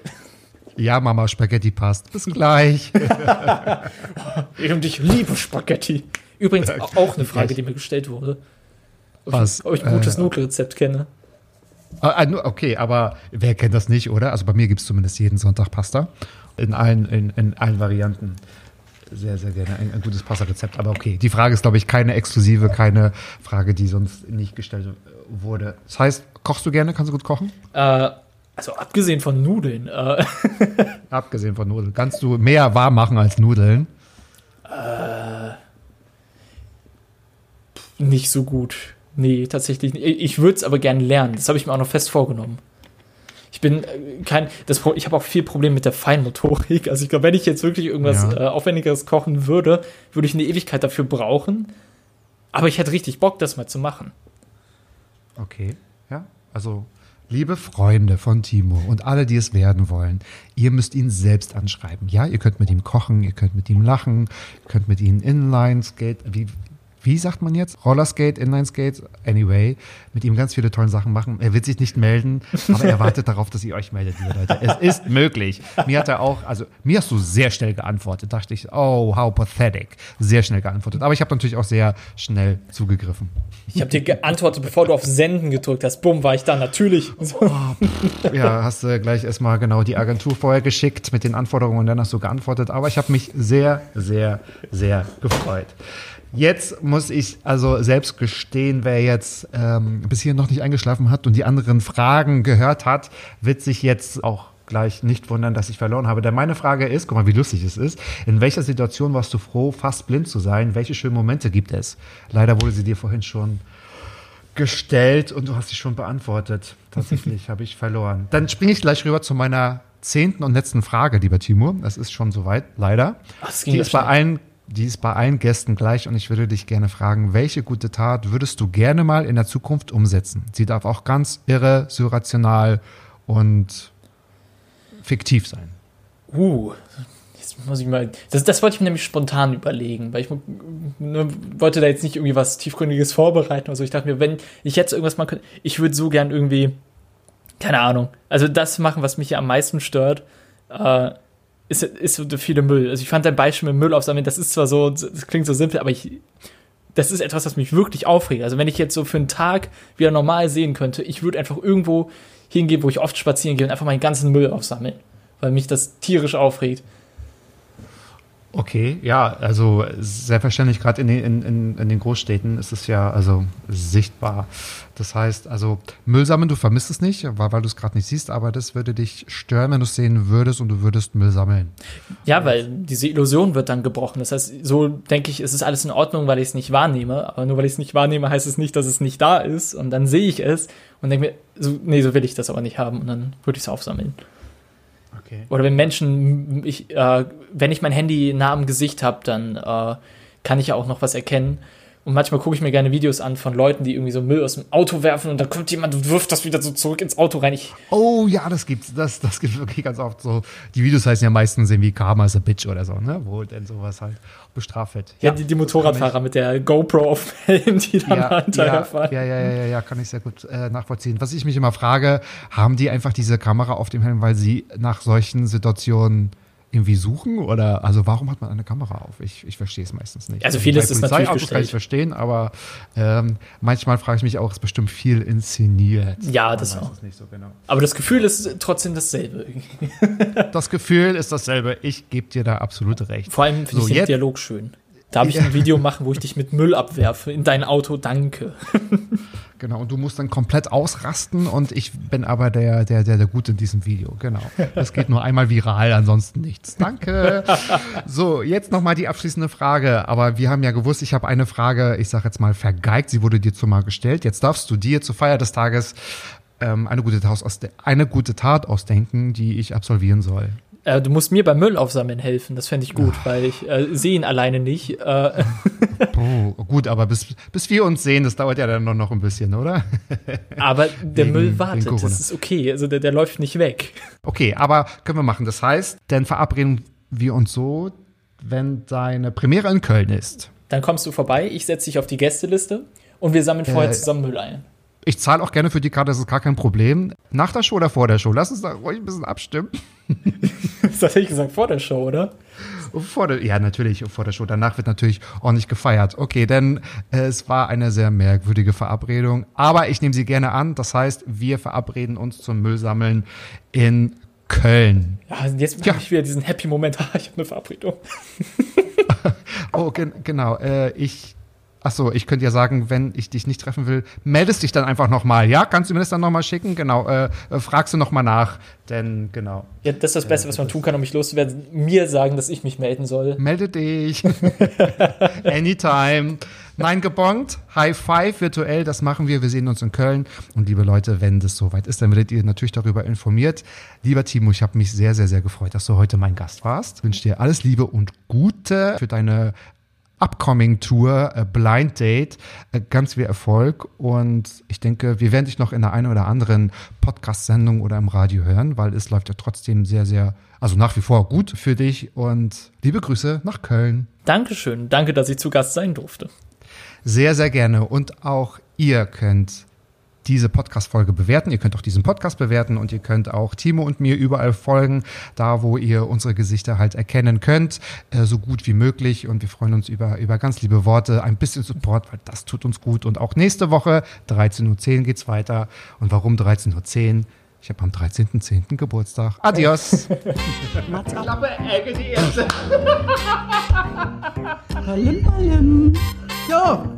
[SPEAKER 3] Ja, Mama, Spaghetti passt. Bis gleich. *laughs*
[SPEAKER 2] und ich liebe Spaghetti. Übrigens auch eine Frage, die mir gestellt wurde.
[SPEAKER 3] Was?
[SPEAKER 2] Ob ich ein gutes äh, Nudelrezept kenne.
[SPEAKER 3] Ah, ah, okay, aber wer kennt das nicht, oder? Also bei mir gibt es zumindest jeden Sonntag Pasta. In allen, in, in allen Varianten. Sehr, sehr gerne. Ein, ein gutes Pasta-Rezept. Aber okay, die Frage ist, glaube ich, keine exklusive, keine Frage, die sonst nicht gestellt wurde. Das heißt, kochst du gerne? Kannst du gut kochen?
[SPEAKER 2] Äh, also abgesehen von Nudeln. Äh. *laughs*
[SPEAKER 3] abgesehen von Nudeln. Kannst du mehr warm machen als Nudeln?
[SPEAKER 2] Äh, nicht so gut. Nee, tatsächlich nicht. Ich würde es aber gerne lernen. Das habe ich mir auch noch fest vorgenommen. Ich bin äh, kein, das, ich habe auch viel Problem mit der Feinmotorik. Also ich glaube, wenn ich jetzt wirklich irgendwas ja. äh, Aufwendigeres kochen würde, würde ich eine Ewigkeit dafür brauchen. Aber ich hätte richtig Bock, das mal zu machen.
[SPEAKER 3] Okay, ja. Also, liebe Freunde von Timo und alle, die es werden wollen, ihr müsst ihn selbst anschreiben. Ja, ihr könnt mit ihm kochen, ihr könnt mit ihm lachen, ihr könnt mit ihm Inline Skate, wie, wie sagt man jetzt? Rollerskate, Inlineskate, anyway, mit ihm ganz viele tolle Sachen machen. Er wird sich nicht melden, aber er wartet darauf, dass ihr euch meldet, liebe Leute. Es ist möglich. Mir hat er auch, also mir hast du sehr schnell geantwortet. Dachte ich, oh, how pathetic. Sehr schnell geantwortet. Aber ich habe natürlich auch sehr schnell zugegriffen.
[SPEAKER 2] Ich habe dir geantwortet, bevor du auf Senden gedrückt hast. Bumm, war ich da natürlich.
[SPEAKER 3] Oh, ja, hast du gleich erstmal genau die Agentur vorher geschickt mit den Anforderungen und dann hast du geantwortet. Aber ich habe mich sehr, sehr, sehr gefreut. Jetzt muss ich also selbst gestehen, wer jetzt ähm, bis hier noch nicht eingeschlafen hat und die anderen Fragen gehört hat, wird sich jetzt auch gleich nicht wundern, dass ich verloren habe. Denn meine Frage ist, guck mal, wie lustig es ist, in welcher Situation warst du froh, fast blind zu sein? Welche schönen Momente gibt es? Leider wurde sie dir vorhin schon gestellt und du hast sie schon beantwortet. Tatsächlich *laughs* habe ich verloren. Dann springe ich gleich rüber zu meiner zehnten und letzten Frage, lieber Timur. Das ist schon soweit, leider. Ach, Die ist bei allen die ist bei allen Gästen gleich und ich würde dich gerne fragen, welche gute Tat würdest du gerne mal in der Zukunft umsetzen? Sie darf auch ganz irre, surrational und fiktiv sein.
[SPEAKER 2] Uh, jetzt muss ich mal. Das, das wollte ich mir nämlich spontan überlegen, weil ich ne, wollte da jetzt nicht irgendwie was Tiefgründiges vorbereiten. Also ich dachte mir, wenn ich jetzt irgendwas machen könnte, ich würde so gern irgendwie, keine Ahnung, also das machen, was mich ja am meisten stört. Äh, ist, ist so viele Müll. Also ich fand dein Beispiel mit Müll aufsammeln, das ist zwar so, das klingt so simpel, aber ich, das ist etwas, was mich wirklich aufregt. Also wenn ich jetzt so für einen Tag wieder normal sehen könnte, ich würde einfach irgendwo hingehen, wo ich oft spazieren gehe und einfach meinen ganzen Müll aufsammeln, weil mich das tierisch aufregt.
[SPEAKER 3] Okay, ja, also selbstverständlich, gerade in, in, in den Großstädten ist es ja also sichtbar. Das heißt, also Müll sammeln, du vermisst es nicht, weil, weil du es gerade nicht siehst, aber das würde dich stören, wenn du es sehen würdest und du würdest Müll sammeln.
[SPEAKER 2] Ja, weil diese Illusion wird dann gebrochen. Das heißt, so denke ich, es ist alles in Ordnung, weil ich es nicht wahrnehme. Aber nur weil ich es nicht wahrnehme, heißt es nicht, dass es nicht da ist. Und dann sehe ich es und denke mir, so, nee, so will ich das aber nicht haben. Und dann würde ich es aufsammeln.
[SPEAKER 3] Okay.
[SPEAKER 2] Oder wenn Menschen, ich, äh, wenn ich mein Handy nah am Gesicht habe, dann äh, kann ich ja auch noch was erkennen. Und manchmal gucke ich mir gerne Videos an von Leuten, die irgendwie so Müll aus dem Auto werfen und dann kommt jemand und wirft das wieder so zurück ins Auto rein. Ich,
[SPEAKER 3] Oh ja, das gibt's, das, das gibt's wirklich ganz oft so. Die Videos heißen ja meistens irgendwie Karma is a Bitch oder so, ne? Wo denn sowas halt bestraft wird.
[SPEAKER 2] ja, die, die Motorradfahrer mit der GoPro auf dem *laughs* Helm, die dann
[SPEAKER 3] ja,
[SPEAKER 2] hinterherfahren.
[SPEAKER 3] ja, ja, ja, ja, ja, kann ich sehr gut äh, nachvollziehen. Was ich mich immer frage, haben die einfach diese Kamera auf dem Helm, weil sie nach solchen Situationen irgendwie suchen? Oder also warum hat man eine Kamera auf? Ich, ich verstehe es meistens nicht.
[SPEAKER 2] Also vieles ist natürlich
[SPEAKER 3] Polizeiautos kann
[SPEAKER 2] gestellt.
[SPEAKER 3] ich verstehen, aber ähm, manchmal frage ich mich auch, ist bestimmt viel inszeniert.
[SPEAKER 2] Ja, das auch.
[SPEAKER 3] so genau.
[SPEAKER 2] Aber das Gefühl ist trotzdem dasselbe.
[SPEAKER 3] Das Gefühl ist dasselbe. Ich gebe dir da absolut recht.
[SPEAKER 2] Vor allem finde
[SPEAKER 3] So,
[SPEAKER 2] ich den Dialog schön. Darf ich ein Video machen, wo ich dich mit Müll abwerfe in dein Auto? Danke. *laughs*
[SPEAKER 3] Genau, und du musst dann komplett ausrasten und ich bin aber der, der, der, der Gute in diesem Video. Genau. Das geht nur einmal viral, ansonsten nichts. Danke. So, jetzt nochmal die abschließende Frage. Aber wir haben ja gewusst, ich habe eine Frage, ich sage jetzt mal vergeigt, sie wurde dir zumal gestellt. Jetzt darfst du dir zur Feier des Tages ähm, eine, gute Tat aus, eine gute Tat ausdenken, die ich absolvieren soll.
[SPEAKER 2] Äh, du musst mir beim Müll aufsammeln helfen. Das fände ich gut, weil ich äh, sehe ihn alleine nicht. Äh, *laughs*
[SPEAKER 3] Oh, gut, aber bis, bis wir uns sehen, das dauert ja dann noch, noch ein bisschen, oder? *laughs*
[SPEAKER 2] aber der
[SPEAKER 3] Wegen-
[SPEAKER 2] Müll wartet. Das ist okay. Also der, der läuft nicht weg.
[SPEAKER 3] Okay, aber können wir machen. Das heißt, dann verabreden wir uns so, wenn deine Premiere in Köln ist.
[SPEAKER 2] Dann kommst du vorbei, ich setze dich auf die Gästeliste und wir sammeln vorher
[SPEAKER 3] Äh,
[SPEAKER 2] zusammen Müll ein.
[SPEAKER 3] Ich zahle auch gerne für die Karte, das ist gar kein Problem. Nach der Show oder vor der Show? Lass uns da ruhig ein bisschen abstimmen.
[SPEAKER 2] Das hatte ich gesagt vor der Show, oder?
[SPEAKER 3] Vor der, ja, natürlich, vor der Show. Danach wird natürlich ordentlich gefeiert. Okay, denn äh, es war eine sehr merkwürdige Verabredung. Aber ich nehme sie gerne an. Das heißt, wir verabreden uns zum Müllsammeln in Köln.
[SPEAKER 2] Ja, und jetzt
[SPEAKER 3] Ja.
[SPEAKER 2] habe ich wieder diesen Happy Moment. *laughs* Ich habe eine Verabredung. *laughs*
[SPEAKER 3] Oh, gen genau. Äh, ich. Ach so, ich könnte ja sagen, wenn ich dich nicht treffen will, meldest dich dann einfach nochmal. Ja, kannst du mir das dann nochmal schicken? Genau. Äh, äh, fragst du nochmal nach, denn genau.
[SPEAKER 2] Ja, das ist das Beste, was man tun kann, um mich loszuwerden. Mir sagen, dass ich mich melden soll.
[SPEAKER 3] Melde dich. *laughs* Anytime. Nein, gebongt. High Five virtuell, das machen wir. Wir sehen uns in Köln. Und liebe Leute, wenn das soweit ist, dann werdet ihr natürlich darüber informiert. Lieber Timo, ich habe mich sehr, sehr, sehr gefreut, dass du heute mein Gast warst. Ich wünsche dir alles Liebe und Gute für deine Upcoming Tour, äh, Blind Date, äh, ganz viel Erfolg und ich denke, wir werden dich noch in der einen oder anderen Podcast-Sendung oder im Radio hören, weil es läuft ja trotzdem sehr, sehr, also nach wie vor gut für dich und liebe Grüße nach Köln.
[SPEAKER 2] Dankeschön. Danke, dass ich zu Gast sein durfte.
[SPEAKER 3] Sehr, sehr gerne und auch ihr könnt diese Podcast-Folge bewerten. Ihr könnt auch diesen Podcast bewerten und ihr könnt auch Timo und mir überall folgen, da wo ihr unsere Gesichter halt erkennen könnt, äh, so gut wie möglich. Und wir freuen uns über, über ganz liebe Worte, ein bisschen Support, weil das tut uns gut. Und auch nächste Woche, 13.10 Uhr geht's weiter. Und warum 13.10 Uhr? Ich habe am 13.10. Geburtstag. Adios. *laughs*
[SPEAKER 4] Mats ab. Palim, palim. So,